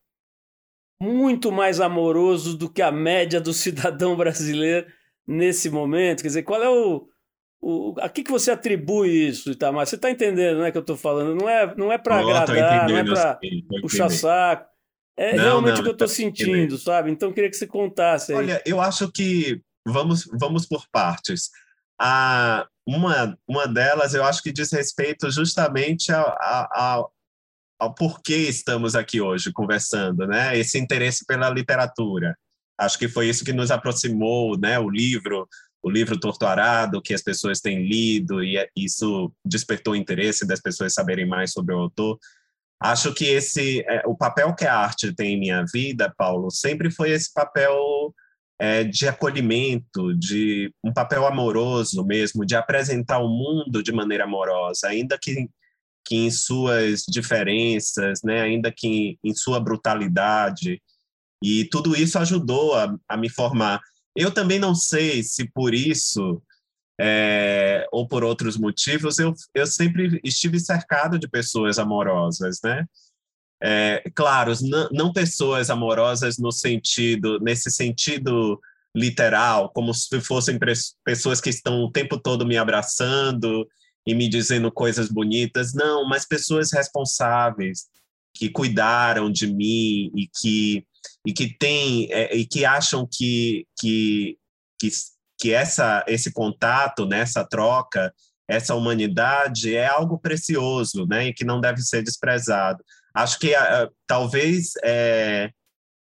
muito mais amoroso do que a média do cidadão brasileiro nesse momento? Quer dizer, qual é o. o a que, que você atribui isso, Itamar? Você está entendendo né, que eu estou falando? Não é, não é para agradar, não é para puxar saco. É não, realmente não, o que eu estou sentindo, sabe? Então queria que você contasse. Aí. Olha, eu acho que vamos, vamos por partes. A, uma, uma delas eu acho que diz respeito justamente a, a, ao porquê estamos aqui hoje conversando, né? Esse interesse pela literatura. Acho que foi isso que nos aproximou, né? O livro, o livro Torturado, que as pessoas têm lido e é, isso despertou o interesse das pessoas saberem mais sobre o autor. Acho que esse, é, o papel que a arte tem em minha vida, Paulo, sempre foi esse papel é, de acolhimento, de um papel amoroso mesmo, de apresentar o mundo de maneira amorosa, ainda que que em suas diferenças, né, ainda que em sua brutalidade, e tudo isso ajudou a, a me formar. Eu também não sei se por isso é, ou por outros motivos, eu, eu sempre estive cercado de pessoas amorosas, né? É, claro, não, não pessoas amorosas no sentido, nesse sentido literal, como se fossem pessoas que estão o tempo todo me abraçando e me dizendo coisas bonitas, não, mas pessoas responsáveis que cuidaram de mim e que e que tem é, e que acham que que que, que essa esse contato, né, troca, essa humanidade é algo precioso, né, e que não deve ser desprezado. Acho que uh, talvez é,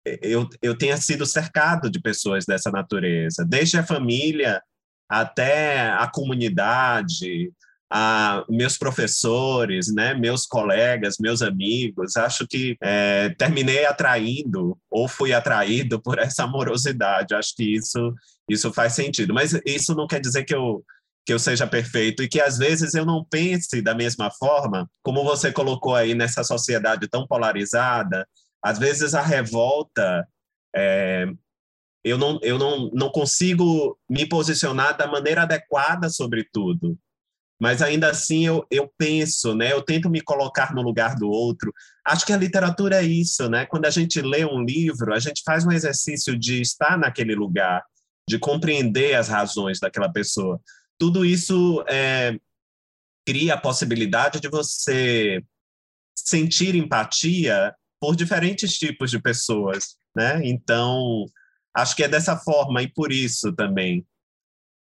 eu, eu tenha sido cercado de pessoas dessa natureza, desde a família até a comunidade, a meus professores, né, meus colegas, meus amigos. Acho que é, terminei atraindo ou fui atraído por essa amorosidade. Acho que isso isso faz sentido. Mas isso não quer dizer que eu que eu seja perfeito e que às vezes eu não pense da mesma forma, como você colocou aí nessa sociedade tão polarizada. Às vezes a revolta é, eu não, eu não, não consigo me posicionar da maneira adequada sobre tudo mas ainda assim eu, eu penso, né? Eu tento me colocar no lugar do outro. Acho que a literatura é isso, né? Quando a gente lê um livro, a gente faz um exercício de estar naquele lugar, de compreender as razões daquela pessoa. Tudo isso é, cria a possibilidade de você sentir empatia por diferentes tipos de pessoas, né? Então, acho que é dessa forma e por isso também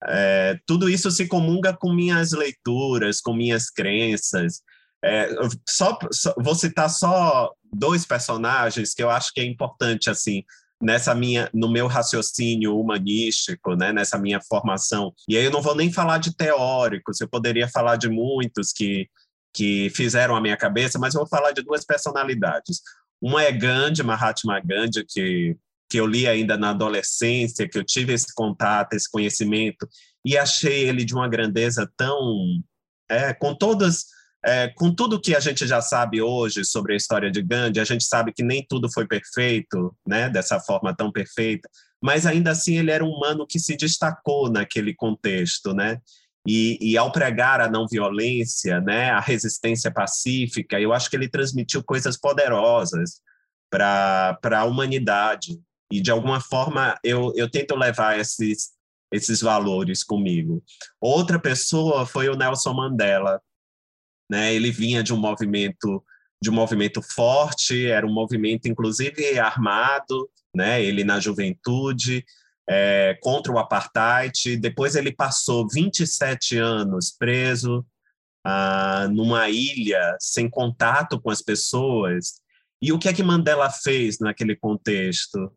é, tudo isso se comunga com minhas leituras, com minhas crenças. É, só, só, vou citar só dois personagens que eu acho que é importante assim nessa minha no meu raciocínio humanístico, né, nessa minha formação. E aí eu não vou nem falar de teóricos, eu poderia falar de muitos que que fizeram a minha cabeça, mas eu vou falar de duas personalidades. Uma é Gandhi, Mahatma Gandhi, que que eu li ainda na adolescência, que eu tive esse contato, esse conhecimento, e achei ele de uma grandeza tão. É, com todas. É, com tudo que a gente já sabe hoje sobre a história de Gandhi, a gente sabe que nem tudo foi perfeito, né, dessa forma tão perfeita, mas ainda assim ele era um humano que se destacou naquele contexto, né? E, e, ao pregar a não violência, né, a resistência pacífica, eu acho que ele transmitiu coisas poderosas para a humanidade. E, de alguma forma, eu, eu tento levar esses, esses valores comigo. Outra pessoa foi o Nelson Mandela. Né? Ele vinha de um movimento de um movimento forte, era um movimento inclusive armado, né? Ele na juventude é, contra o apartheid. Depois ele passou 27 anos preso ah, numa ilha sem contato com as pessoas. E o que é que Mandela fez naquele contexto?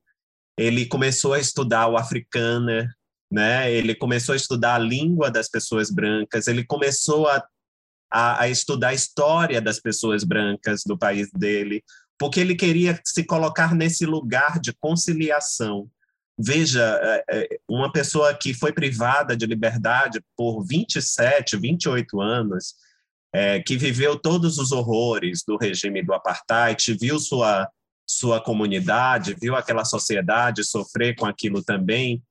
Ele começou a estudar o africana, né? Ele começou a estudar a língua das pessoas brancas, ele começou a, a, a estudar a história das pessoas brancas do país dele, porque ele queria se colocar nesse lugar de conciliação. Veja, é, é, uma pessoa que foi privada de liberdade por 27, 28 anos, é, que viveu todos os horrores do regime do apartheid, viu sua sua comunidade, viu aquela sociedade sofrer com aquilo também.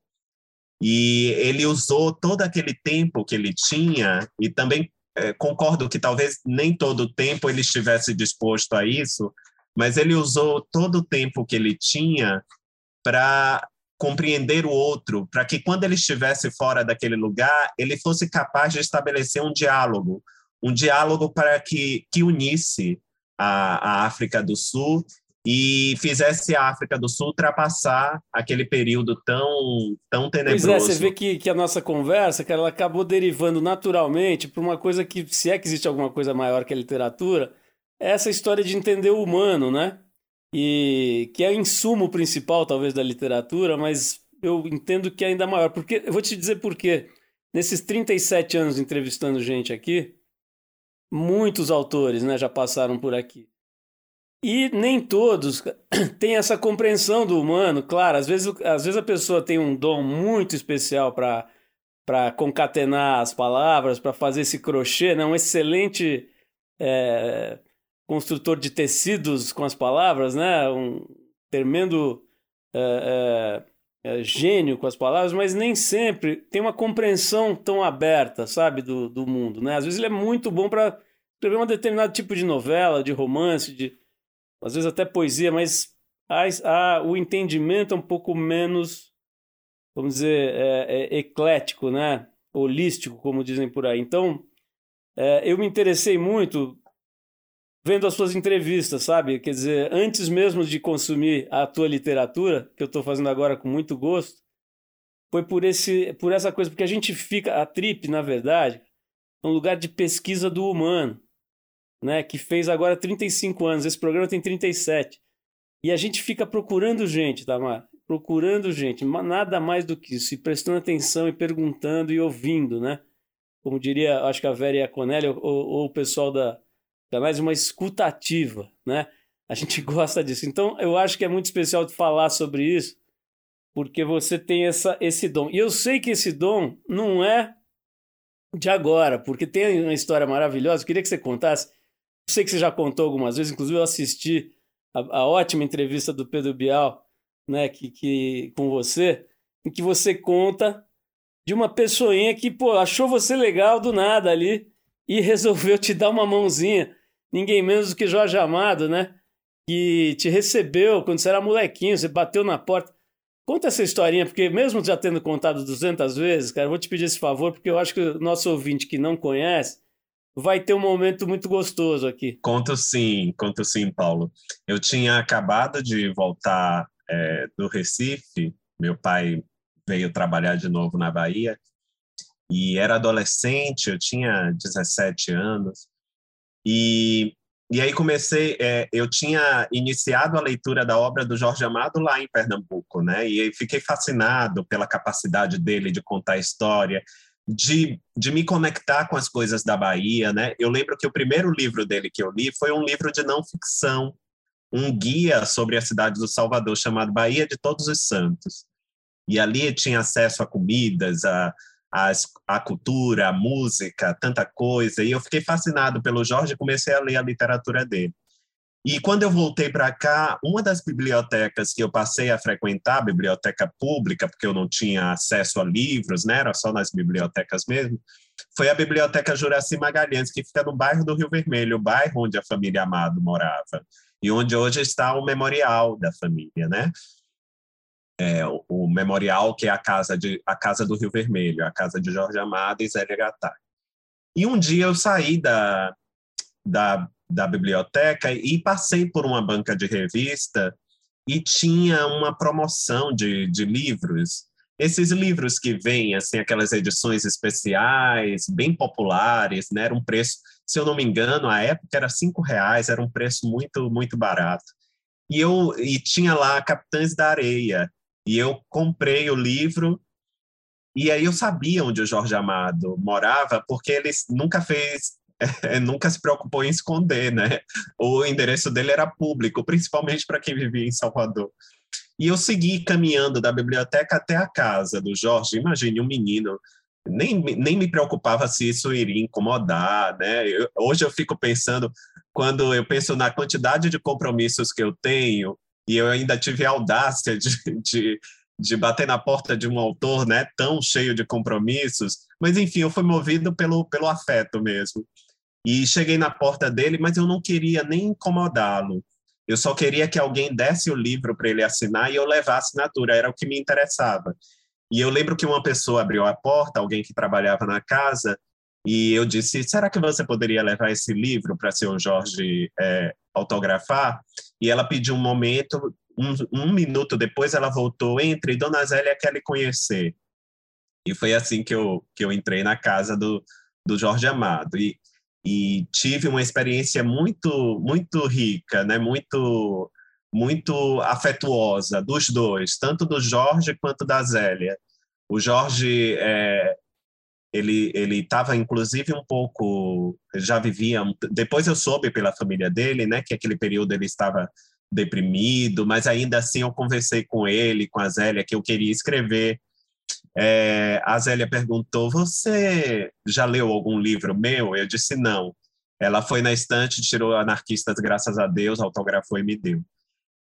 E ele usou todo aquele tempo que ele tinha, e também é, concordo que talvez nem todo o tempo ele estivesse disposto a isso, mas ele usou todo o tempo que ele tinha para compreender o outro, para que quando ele estivesse fora daquele lugar, ele fosse capaz de estabelecer um diálogo, um diálogo para que, que unisse a, a África do Sul e fizesse a África do Sul ultrapassar aquele período tão, tão tenebroso. Pois é, você vê que, que a nossa conversa, que ela acabou derivando naturalmente para uma coisa que, se é que existe alguma coisa maior que a literatura, é essa história de entender o humano, né? E que é o insumo principal, talvez, da literatura, mas eu entendo que é ainda maior. Porque, eu vou te dizer por quê. Nesses 37 anos entrevistando gente aqui, muitos autores né, já passaram por aqui. E nem todos têm essa compreensão do humano. Claro, às vezes, às vezes a pessoa tem um dom muito especial para para concatenar as palavras, para fazer esse crochê, né? um excelente é, construtor de tecidos com as palavras, né? um tremendo é, é, gênio com as palavras, mas nem sempre tem uma compreensão tão aberta, sabe, do, do mundo. Né? Às vezes ele é muito bom para escrever um determinado tipo de novela, de romance, de, às vezes até poesia, mas há, o entendimento é um pouco menos, vamos dizer, é, é, eclético, né? holístico, como dizem por aí. Então, é, eu me interessei muito vendo as suas entrevistas, sabe? Quer dizer, antes mesmo de consumir a tua literatura, que eu estou fazendo agora com muito gosto, foi por, esse, por essa coisa, porque a gente fica, a Trip, na verdade, é um lugar de pesquisa do humano né, que fez agora 35 anos. Esse programa tem 37. E a gente fica procurando gente, Tamar, procurando gente, nada mais do que isso, e prestando atenção e perguntando e ouvindo, né? Como diria, acho que a Vera e a Conelli, ou, ou o pessoal da, da mais uma escutativa, né? A gente gosta disso. Então, eu acho que é muito especial de falar sobre isso, porque você tem essa, esse dom. E eu sei que esse dom não é de agora, porque tem uma história maravilhosa. Eu queria que você contasse sei que você já contou algumas vezes, inclusive eu assisti a, a ótima entrevista do Pedro Bial, né, que, que, com você, em que você conta de uma pessoinha que, pô, achou você legal do nada ali e resolveu te dar uma mãozinha. Ninguém menos do que Jorge Amado, né? Que te recebeu quando você era molequinho, você bateu na porta. Conta essa historinha, porque mesmo já tendo contado 200 vezes, cara, eu vou te pedir esse favor, porque eu acho que o nosso ouvinte que não conhece, vai ter um momento muito gostoso aqui. Conto sim, conto sim, Paulo. Eu tinha acabado de voltar é, do Recife, meu pai veio trabalhar de novo na Bahia, e era adolescente, eu tinha 17 anos, e e aí comecei, é, eu tinha iniciado a leitura da obra do Jorge Amado lá em Pernambuco, né? E fiquei fascinado pela capacidade dele de contar história, de, de me conectar com as coisas da Bahia, né? Eu lembro que o primeiro livro dele que eu li foi um livro de não ficção, um guia sobre a cidade do Salvador chamado Bahia de Todos os Santos. E ali tinha acesso a comidas, a, a, a cultura, a música, tanta coisa. E eu fiquei fascinado pelo Jorge e comecei a ler a literatura dele. E quando eu voltei para cá, uma das bibliotecas que eu passei a frequentar, a biblioteca pública, porque eu não tinha acesso a livros, né, era só nas bibliotecas mesmo, foi a Biblioteca Juraci Magalhães, que fica no bairro do Rio Vermelho, o bairro onde a família Amado morava, e onde hoje está o memorial da família, né? é, o, o, memorial que é a casa de a casa do Rio Vermelho, a casa de Jorge Amado e Zélia Gattai. E um dia eu saí da, da, da biblioteca e passei por uma banca de revista e tinha uma promoção de, de livros. Esses livros que vêm, assim, aquelas edições especiais, bem populares, né? Era um preço, se eu não me engano, a época era cinco reais, era um preço muito, muito barato. E eu e tinha lá Capitães da Areia, e eu comprei o livro e aí eu sabia onde o Jorge Amado morava, porque ele nunca fez, nunca se preocupou em esconder, né? O endereço dele era público, principalmente para quem vivia em Salvador. E eu segui caminhando da biblioteca até a casa do Jorge. Imagine um menino, nem, nem me preocupava se isso iria incomodar, né? Eu, hoje eu fico pensando, quando eu penso na quantidade de compromissos que eu tenho, e eu ainda tive a audácia de, de, de bater na porta de um autor né, tão cheio de compromissos, mas enfim, eu fui movido pelo, pelo afeto mesmo. E cheguei na porta dele, mas eu não queria nem incomodá-lo. Eu só queria que alguém desse o livro para ele assinar e eu levar a assinatura, era o que me interessava. E eu lembro que uma pessoa abriu a porta, alguém que trabalhava na casa, e eu disse: será que você poderia levar esse livro para seu Jorge é, autografar? E ela pediu um momento, um, um, minuto depois ela voltou: entre Dona Zélia quer lhe conhecer. E foi assim que eu, que eu entrei na casa do, do Jorge Amado. E, e tive uma experiência muito, muito rica, né? muito, muito afetuosa dos dois, tanto do Jorge quanto da Zélia. O Jorge é, ele ele estava inclusive um pouco já vivia depois eu soube pela família dele né que aquele período ele estava deprimido mas ainda assim eu conversei com ele com a Zélia que eu queria escrever é, a Zélia perguntou você já leu algum livro meu eu disse não ela foi na estante tirou anarquistas graças a Deus autografou e me deu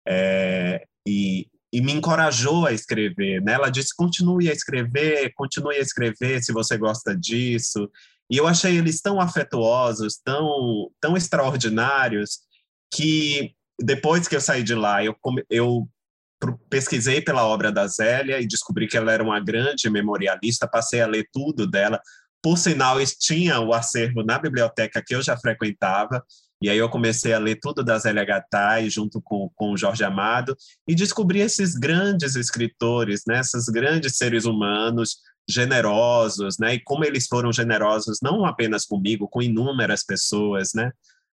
é, e e me encorajou a escrever. Né? Ela disse: continue a escrever, continue a escrever se você gosta disso. E eu achei eles tão afetuosos, tão, tão extraordinários, que depois que eu saí de lá, eu, eu pesquisei pela obra da Zélia e descobri que ela era uma grande memorialista, passei a ler tudo dela. Por sinal, tinha o acervo na biblioteca que eu já frequentava, e aí eu comecei a ler tudo das LHT junto com, com o Jorge Amado e descobri esses grandes escritores, né, esses grandes seres humanos generosos, né, e como eles foram generosos não apenas comigo, com inúmeras pessoas, né.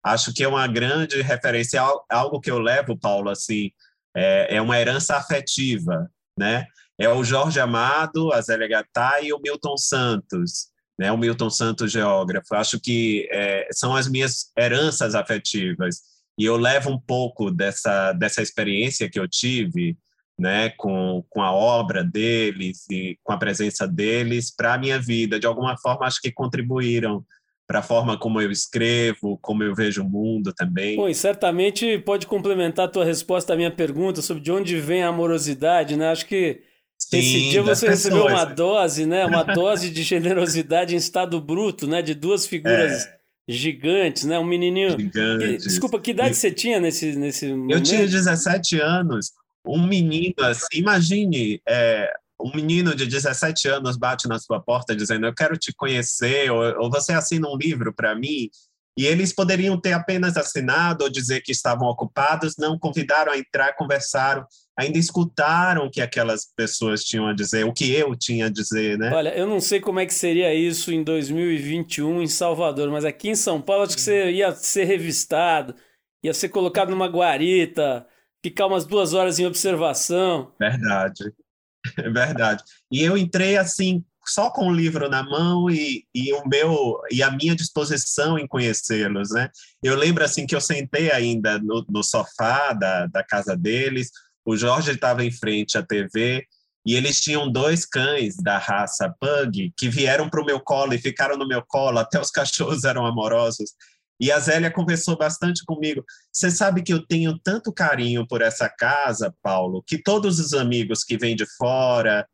Acho que é uma grande referência, algo que eu levo, Paulo, assim, é, é uma herança afetiva, né. É o Jorge Amado, a Zélia Gattai e o Milton Santos, né, o Milton Santos, geógrafo. Acho que é, são as minhas heranças afetivas. E eu levo um pouco dessa, dessa experiência que eu tive né, com, com a obra deles e com a presença deles para a minha vida. De alguma forma, acho que contribuíram para a forma como eu escrevo, como eu vejo o mundo também. Bom, e certamente pode complementar a tua resposta à minha pergunta sobre de onde vem a amorosidade, né? Acho que Sim, Esse dia você recebeu uma dose, né? Uma dose de generosidade em estado bruto, né? De duas figuras é. gigantes, né? Um menininho. Gigantes. Desculpa, que idade e... você tinha nesse, nesse Eu momento? tinha 17 anos. Um menino, assim, imagine, é, um menino de 17 anos bate na sua porta dizendo: Eu quero te conhecer, ou, ou você assina um livro para mim. E eles poderiam ter apenas assinado ou dizer que estavam ocupados, não convidaram a entrar, conversaram ainda escutaram o que aquelas pessoas tinham a dizer, o que eu tinha a dizer, né? Olha, eu não sei como é que seria isso em 2021 em Salvador, mas aqui em São Paulo acho que você ia ser revistado, ia ser colocado numa guarita, ficar umas duas horas em observação. Verdade, é verdade. E eu entrei assim só com o livro na mão e, e o meu e a minha disposição em conhecê-los, né? Eu lembro assim que eu sentei ainda no, no sofá da, da casa deles, o Jorge estava em frente à TV e eles tinham dois cães da raça Pug que vieram para o meu colo e ficaram no meu colo, até os cachorros eram amorosos. E a Zélia conversou bastante comigo. Você sabe que eu tenho tanto carinho por essa casa, Paulo, que todos os amigos que vêm de fora,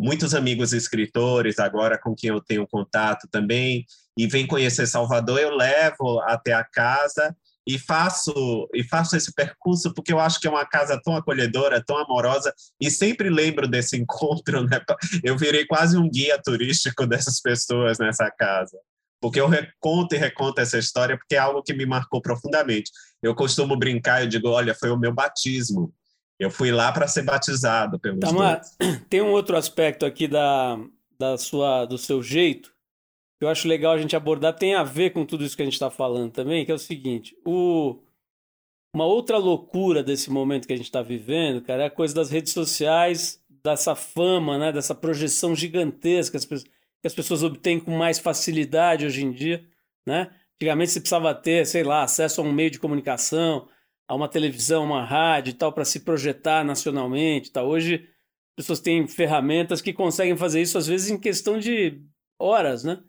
muitos amigos escritores agora com quem eu tenho contato também, e vêm conhecer Salvador, eu levo até a casa e faço e faço esse percurso porque eu acho que é uma casa tão acolhedora, tão amorosa e sempre lembro desse encontro, né? Eu virei quase um guia turístico dessas pessoas nessa casa. Porque eu reconto e reconto essa história porque é algo que me marcou profundamente. Eu costumo brincar, eu digo, olha, foi o meu batismo. Eu fui lá para ser batizado pelos Tamar, tem um outro aspecto aqui da, da sua, do seu jeito que eu acho legal a gente abordar, tem a ver com tudo isso que a gente está falando também, que é o seguinte: o, uma outra loucura desse momento que a gente está vivendo, cara, é a coisa das redes sociais, dessa fama, né, dessa projeção gigantesca as, que as pessoas obtêm com mais facilidade hoje em dia, né? Antigamente você precisava ter, sei lá, acesso a um meio de comunicação, a uma televisão, uma rádio e tal, para se projetar nacionalmente. Tal. Hoje, as pessoas têm ferramentas que conseguem fazer isso, às vezes, em questão de horas, né?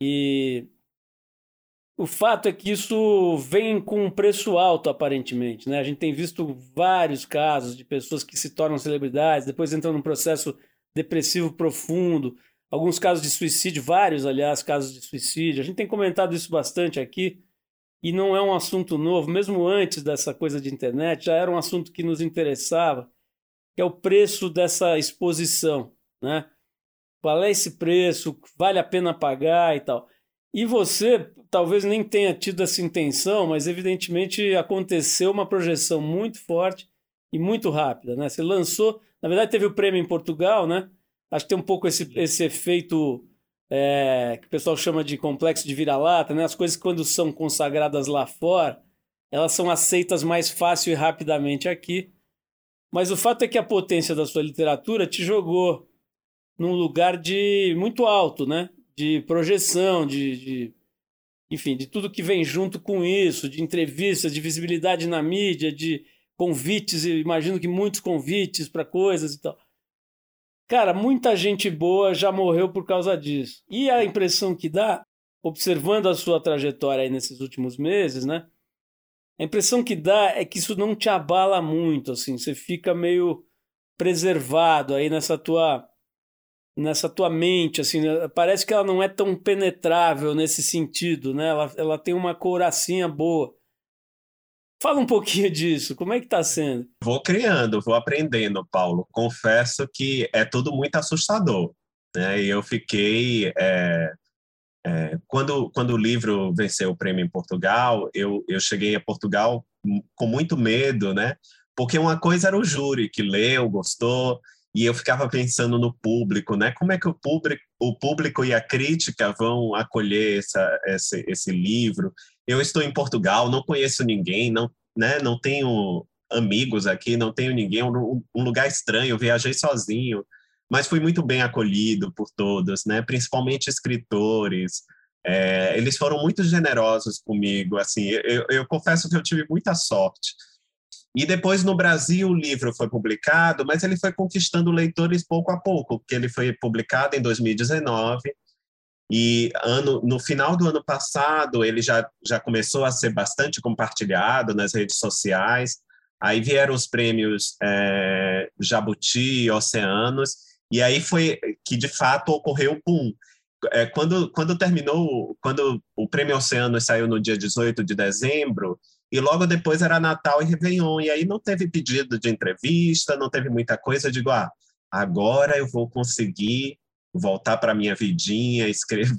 E o fato é que isso vem com um preço alto, aparentemente. Né? A gente tem visto vários casos de pessoas que se tornam celebridades, depois entram num processo depressivo profundo, alguns casos de suicídio, vários, aliás, casos de suicídio. A gente tem comentado isso bastante aqui, e não é um assunto novo, mesmo antes dessa coisa de internet, já era um assunto que nos interessava, que é o preço dessa exposição. Né? qual é esse preço, vale a pena pagar e tal. E você talvez nem tenha tido essa intenção, mas evidentemente aconteceu uma projeção muito forte e muito rápida, né? Você lançou, na verdade teve o prêmio em Portugal, né? Acho que tem um pouco esse, esse efeito é, que o pessoal chama de complexo de vira-lata, né? As coisas quando são consagradas lá fora, elas são aceitas mais fácil e rapidamente aqui. Mas o fato é que a potência da sua literatura te jogou num lugar de muito alto, né? De projeção, de, de, enfim, de tudo que vem junto com isso, de entrevistas, de visibilidade na mídia, de convites, imagino que muitos convites para coisas e tal. Cara, muita gente boa já morreu por causa disso. E a impressão que dá, observando a sua trajetória aí nesses últimos meses, né? A impressão que dá é que isso não te abala muito, assim, você fica meio preservado aí nessa tua nessa tua mente, assim, né? parece que ela não é tão penetrável nesse sentido, né? Ela, ela tem uma couracinha boa. Fala um pouquinho disso, como é que está sendo? Vou criando, vou aprendendo, Paulo. Confesso que é tudo muito assustador, né? E eu fiquei é, é, quando quando o livro venceu o prêmio em Portugal, eu eu cheguei a Portugal com muito medo, né? Porque uma coisa era o júri que leu, gostou, e eu ficava pensando no público, né? Como é que o público, o público e a crítica vão acolher essa, esse, esse livro? Eu estou em Portugal, não conheço ninguém, não, né? Não tenho amigos aqui, não tenho ninguém, um, um lugar estranho. Viajei sozinho, mas fui muito bem acolhido por todos, né? Principalmente escritores. É, eles foram muito generosos comigo. Assim, eu, eu confesso que eu tive muita sorte e depois no Brasil o livro foi publicado, mas ele foi conquistando leitores pouco a pouco, porque ele foi publicado em 2019 e ano, no final do ano passado ele já, já começou a ser bastante compartilhado nas redes sociais. Aí vieram os prêmios é, Jabuti e Oceanos, e aí foi que de fato ocorreu o boom. É, quando, quando terminou, quando o prêmio Oceanos saiu no dia 18 de dezembro, e logo depois era Natal e Réveillon, e aí não teve pedido de entrevista, não teve muita coisa. Eu digo, ah, agora eu vou conseguir voltar para minha vidinha, escrever.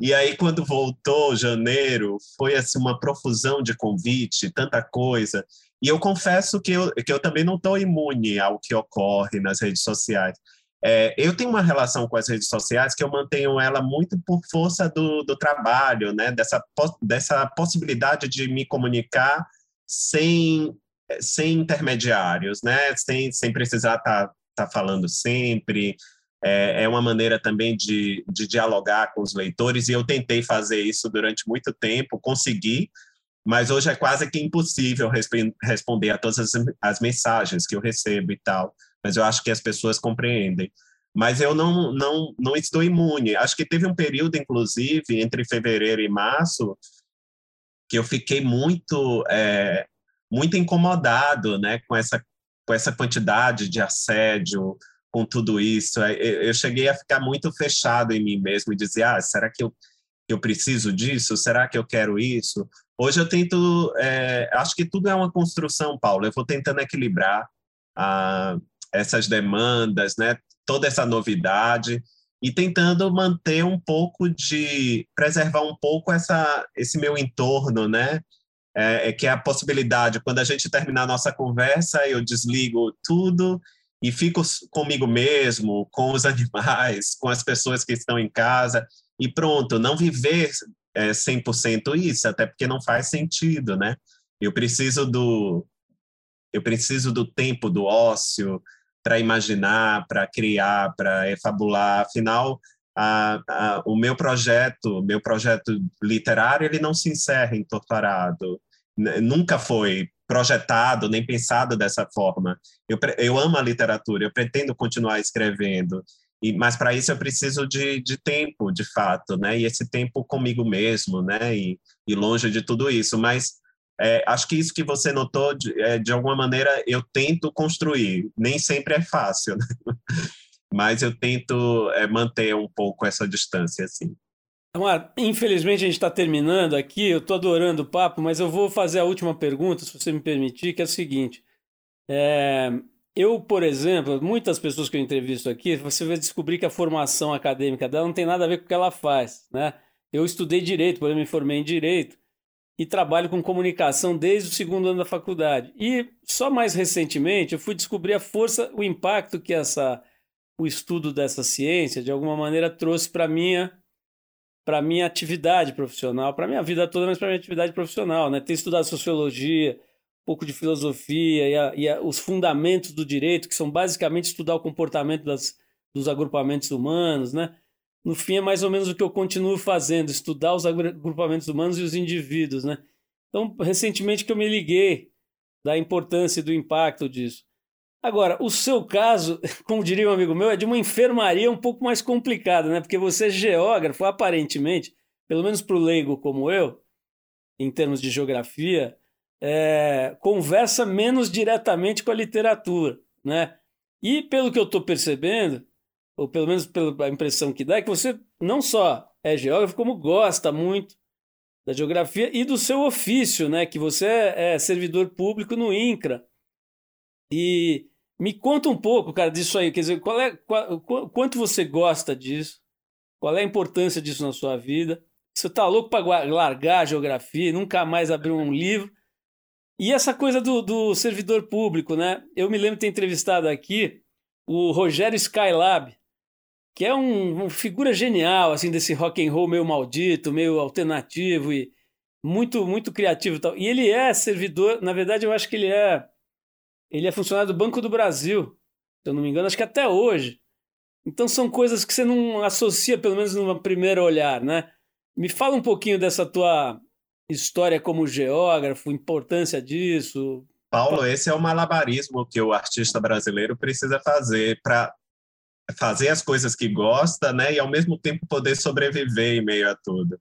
e aí, quando voltou janeiro, foi assim uma profusão de convite, tanta coisa. E eu confesso que eu, que eu também não estou imune ao que ocorre nas redes sociais. É, eu tenho uma relação com as redes sociais que eu mantenho ela muito por força do, do trabalho, né? dessa, dessa possibilidade de me comunicar sem, sem intermediários, né? sem, sem precisar estar tá, tá falando sempre. É, é uma maneira também de, de dialogar com os leitores, e eu tentei fazer isso durante muito tempo, consegui, mas hoje é quase que impossível responder a todas as, as mensagens que eu recebo e tal mas eu acho que as pessoas compreendem. Mas eu não, não, não estou imune. Acho que teve um período, inclusive, entre fevereiro e março, que eu fiquei muito, é, muito incomodado né, com, essa, com essa quantidade de assédio, com tudo isso. É, eu cheguei a ficar muito fechado em mim mesmo e dizer: ah, será que eu, eu preciso disso? Será que eu quero isso? Hoje eu tento. É, acho que tudo é uma construção, Paulo. Eu vou tentando equilibrar. Ah, essas demandas, né, toda essa novidade e tentando manter um pouco de preservar um pouco essa esse meu entorno, né? É, é que é a possibilidade quando a gente terminar a nossa conversa, eu desligo tudo e fico comigo mesmo, com os animais, com as pessoas que estão em casa e pronto, não viver é, 100% isso, até porque não faz sentido, né? Eu preciso do eu preciso do tempo do ócio, para imaginar, para criar, para fabular. Afinal, a, a, o meu projeto, meu projeto literário, ele não se encerra em Torturado. Nunca foi projetado nem pensado dessa forma. Eu, eu amo a literatura, eu pretendo continuar escrevendo, e, mas para isso eu preciso de, de tempo, de fato, né? E esse tempo comigo mesmo, né? E, e longe de tudo isso. Mas é, acho que isso que você notou, de, é, de alguma maneira, eu tento construir. Nem sempre é fácil, né? mas eu tento é, manter um pouco essa distância, assim. Amar, infelizmente a gente está terminando aqui, eu estou adorando o papo, mas eu vou fazer a última pergunta, se você me permitir, que é a seguinte. É, eu, por exemplo, muitas pessoas que eu entrevisto aqui, você vai descobrir que a formação acadêmica dela não tem nada a ver com o que ela faz, né? Eu estudei Direito, por exemplo, me formei em Direito, e trabalho com comunicação desde o segundo ano da faculdade. E só mais recentemente eu fui descobrir a força, o impacto que essa o estudo dessa ciência de alguma maneira trouxe para minha para minha atividade profissional, para minha vida toda, mas para minha atividade profissional, né? Ter estudado sociologia, um pouco de filosofia e, a, e a, os fundamentos do direito, que são basicamente estudar o comportamento das, dos agrupamentos humanos, né? No fim é mais ou menos o que eu continuo fazendo, estudar os agrupamentos humanos e os indivíduos, né? Então, recentemente que eu me liguei da importância e do impacto disso. Agora, o seu caso, como diria um amigo meu, é de uma enfermaria um pouco mais complicada, né? Porque você é geógrafo, aparentemente, pelo menos para o leigo como eu, em termos de geografia, é, conversa menos diretamente com a literatura, né? E pelo que eu estou percebendo, ou pelo menos pela impressão que dá, é que você não só é geógrafo, como gosta muito da geografia e do seu ofício, né? Que você é, é servidor público no INCRA. E me conta um pouco, cara, disso aí. Quer dizer, qual é, qual, quanto você gosta disso? Qual é a importância disso na sua vida? Você tá louco para largar a geografia, nunca mais abrir um livro? E essa coisa do, do servidor público, né? Eu me lembro de ter entrevistado aqui o Rogério Skylab, que é um, uma figura genial assim desse rock and roll meio maldito, meio alternativo e muito muito criativo e tal. E ele é servidor, na verdade eu acho que ele é ele é funcionário do Banco do Brasil, se eu não me engano, acho que até hoje. Então são coisas que você não associa, pelo menos no primeiro olhar, né? Me fala um pouquinho dessa tua história como geógrafo, importância disso. Paulo, esse é o malabarismo que o artista brasileiro precisa fazer para fazer as coisas que gosta, né, e ao mesmo tempo poder sobreviver em meio a tudo.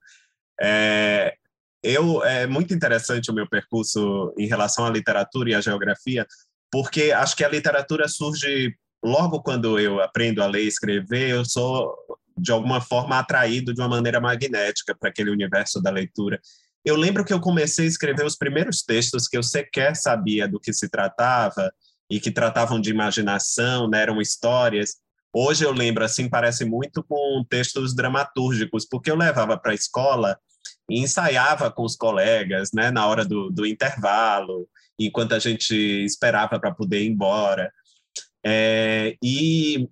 É, eu é muito interessante o meu percurso em relação à literatura e à geografia, porque acho que a literatura surge logo quando eu aprendo a ler e escrever, eu sou de alguma forma atraído de uma maneira magnética para aquele universo da leitura. Eu lembro que eu comecei a escrever os primeiros textos que eu sequer sabia do que se tratava e que tratavam de imaginação, né, eram histórias. Hoje eu lembro, assim, parece muito com textos dramatúrgicos, porque eu levava para a escola e ensaiava com os colegas, né, na hora do, do intervalo, enquanto a gente esperava para poder ir embora. É, e,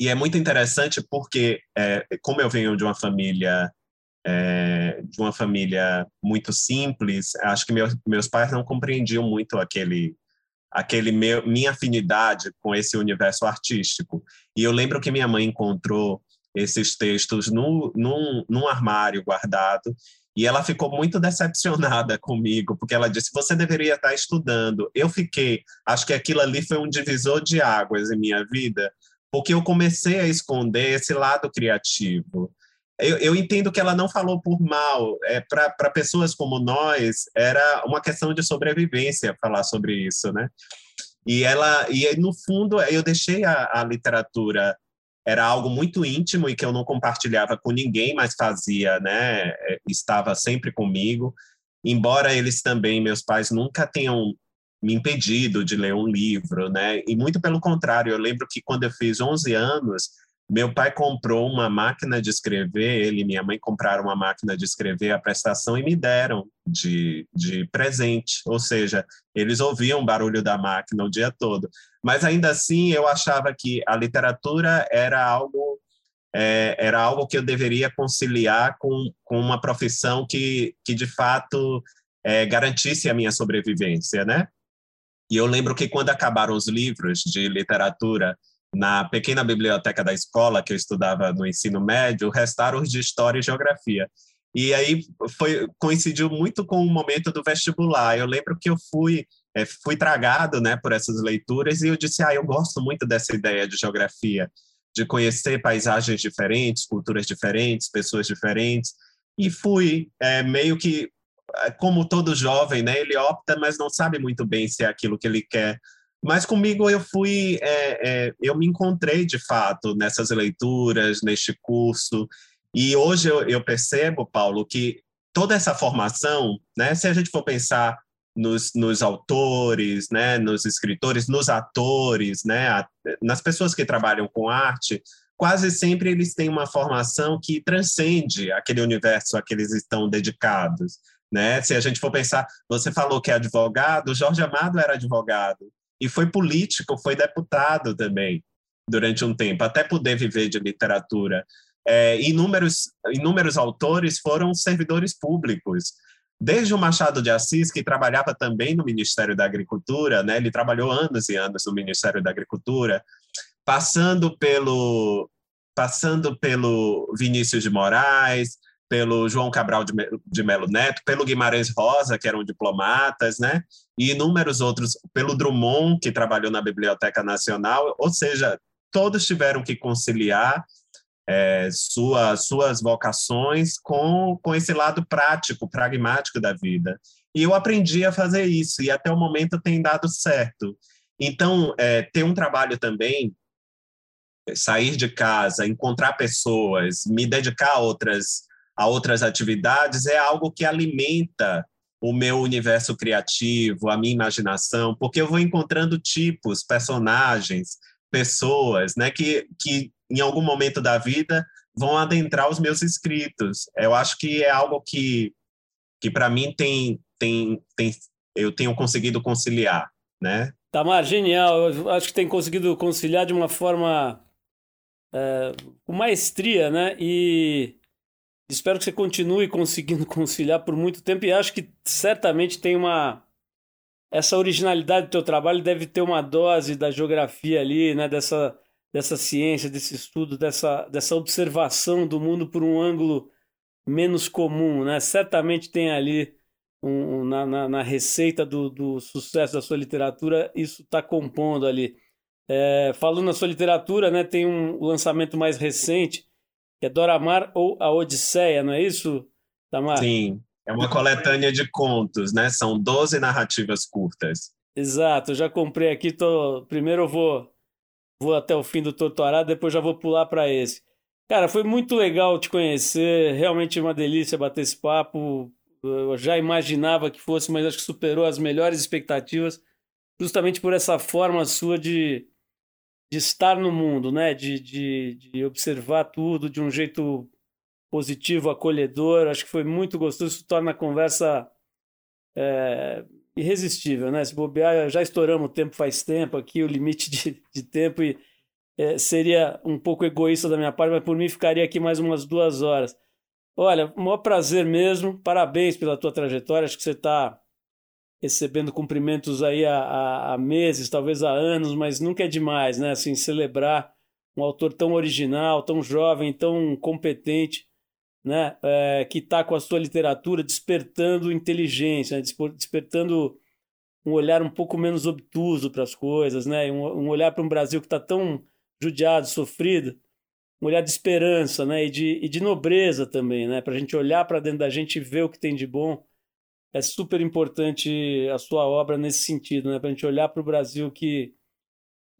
e é muito interessante porque, é, como eu venho de uma família é, de uma família muito simples, acho que meu, meus pais não compreendiam muito aquele aquele meu, minha afinidade com esse universo artístico. E eu lembro que minha mãe encontrou esses textos no, num, num armário guardado e ela ficou muito decepcionada comigo, porque ela disse: Você deveria estar estudando. Eu fiquei, acho que aquilo ali foi um divisor de águas em minha vida, porque eu comecei a esconder esse lado criativo. Eu, eu entendo que ela não falou por mal. É, Para pessoas como nós, era uma questão de sobrevivência falar sobre isso, né? E ela, e no fundo, eu deixei a, a literatura era algo muito íntimo e que eu não compartilhava com ninguém, mas fazia, né? É, estava sempre comigo. Embora eles também, meus pais, nunca tenham me impedido de ler um livro, né? E muito pelo contrário, eu lembro que quando eu fiz 11 anos, meu pai comprou uma máquina de escrever, ele e minha mãe compraram uma máquina de escrever a prestação e me deram de, de presente. Ou seja, eles ouviam o barulho da máquina o dia todo. Mas ainda assim, eu achava que a literatura era algo é, era algo que eu deveria conciliar com, com uma profissão que, que de fato é, garantisse a minha sobrevivência, né? E eu lembro que quando acabaram os livros de literatura na pequena biblioteca da escola que eu estudava no ensino médio, restaram os de História e Geografia. E aí foi coincidiu muito com o momento do vestibular. Eu lembro que eu fui é, fui tragado, né, por essas leituras e eu disse, ah, eu gosto muito dessa ideia de geografia, de conhecer paisagens diferentes, culturas diferentes, pessoas diferentes. E fui é, meio que é, como todo jovem, né, ele opta, mas não sabe muito bem se é aquilo que ele quer mas comigo eu fui, é, é, eu me encontrei de fato nessas leituras, neste curso. E hoje eu, eu, percebo, Paulo, que toda essa formação, né, se a gente for pensar nos, nos autores, né, nos escritores, nos atores, né, nas pessoas que trabalham com arte, quase sempre eles têm uma formação que transcende aquele universo a que eles estão dedicados. Né? Se a gente for pensar, você falou que é advogado, Jorge Amado era advogado, e foi político, foi deputado também durante um tempo, até poder viver de literatura. É, inúmeros, inúmeros autores foram servidores públicos, desde o Machado de Assis, que trabalhava também no Ministério da Agricultura, né? ele trabalhou anos e anos no Ministério da Agricultura, passando pelo, passando pelo Vinícius de Moraes, pelo João Cabral de Melo Neto, pelo Guimarães Rosa, que eram diplomatas, né? E inúmeros outros, pelo Drummond, que trabalhou na Biblioteca Nacional, ou seja, todos tiveram que conciliar é, sua, suas vocações com, com esse lado prático, pragmático da vida. E eu aprendi a fazer isso, e até o momento tem dado certo. Então, é, ter um trabalho também, sair de casa, encontrar pessoas, me dedicar a outras a outras atividades é algo que alimenta o meu universo criativo, a minha imaginação, porque eu vou encontrando tipos, personagens, pessoas, né, que, que em algum momento da vida vão adentrar os meus escritos. Eu acho que é algo que, que para mim tem, tem, tem, eu tenho conseguido conciliar, né? Tamar, genial. Eu acho que tem conseguido conciliar de uma forma é, com maestria, né? E Espero que você continue conseguindo conciliar por muito tempo e acho que certamente tem uma essa originalidade do teu trabalho deve ter uma dose da geografia ali, né, dessa dessa ciência, desse estudo, dessa dessa observação do mundo por um ângulo menos comum, né? Certamente tem ali um, na, na, na, receita do, do sucesso da sua literatura, isso está compondo ali. É, falando na sua literatura, né, tem um lançamento mais recente que é Doramar ou A Odisseia, não é isso, Tamar? Sim, é uma coletânea de contos, né? São 12 narrativas curtas. Exato, eu já comprei aqui, tô... primeiro eu vou, vou até o fim do Torturado, depois já vou pular para esse. Cara, foi muito legal te conhecer, realmente uma delícia bater esse papo. Eu já imaginava que fosse, mas acho que superou as melhores expectativas, justamente por essa forma sua de, de estar no mundo, né? De, de, de observar tudo de um jeito positivo, acolhedor. Acho que foi muito gostoso. Isso torna a conversa é, irresistível, né? Se bobear, já estouramos o tempo faz tempo aqui, o limite de, de tempo, e é, seria um pouco egoísta da minha parte, mas por mim ficaria aqui mais umas duas horas. Olha, maior prazer mesmo, parabéns pela tua trajetória, acho que você está recebendo cumprimentos aí há, há, meses, talvez há anos, mas nunca é demais, né? Assim, celebrar um autor tão original, tão jovem, tão competente, né? É, que está com a sua literatura despertando inteligência, né? despertando um olhar um pouco menos obtuso para as coisas, né? Um, um olhar para um Brasil que está tão judiado, sofrido, um olhar de esperança, né? E de, e de nobreza também, né? Para a gente olhar para dentro da gente e ver o que tem de bom é super importante a sua obra nesse sentido, né? Para a gente olhar para o Brasil que,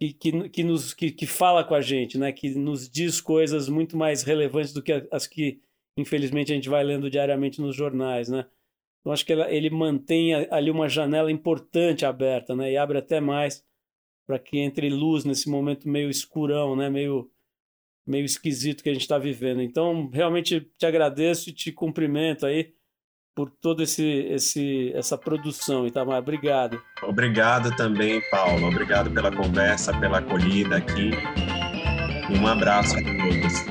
que, que, que, nos, que, que fala com a gente, né? Que nos diz coisas muito mais relevantes do que as que, infelizmente, a gente vai lendo diariamente nos jornais, né? Então, acho que ele mantém ali uma janela importante aberta, né? E abre até mais para que entre luz nesse momento meio escurão, né? Meio, meio esquisito que a gente está vivendo. Então, realmente te agradeço e te cumprimento aí por toda esse, esse, essa produção, Itamar. Obrigado. Obrigado também, Paulo. Obrigado pela conversa, pela acolhida aqui. E um abraço a todos.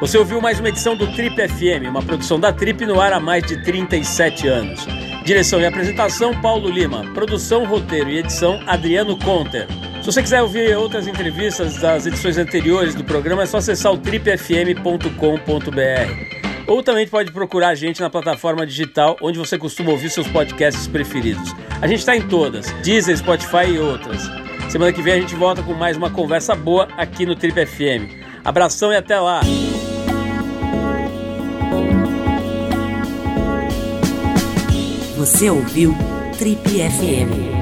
Você ouviu mais uma edição do Trip FM, uma produção da Trip no ar há mais de 37 anos. Direção e apresentação, Paulo Lima. Produção, roteiro e edição, Adriano Conter. Se você quiser ouvir outras entrevistas das edições anteriores do programa, é só acessar o tripfm.com.br. Ou também pode procurar a gente na plataforma digital onde você costuma ouvir seus podcasts preferidos. A gente está em todas, Deezer, Spotify e outras. Semana que vem a gente volta com mais uma conversa boa aqui no Trip FM. Abração e até lá! Você ouviu Trip FM.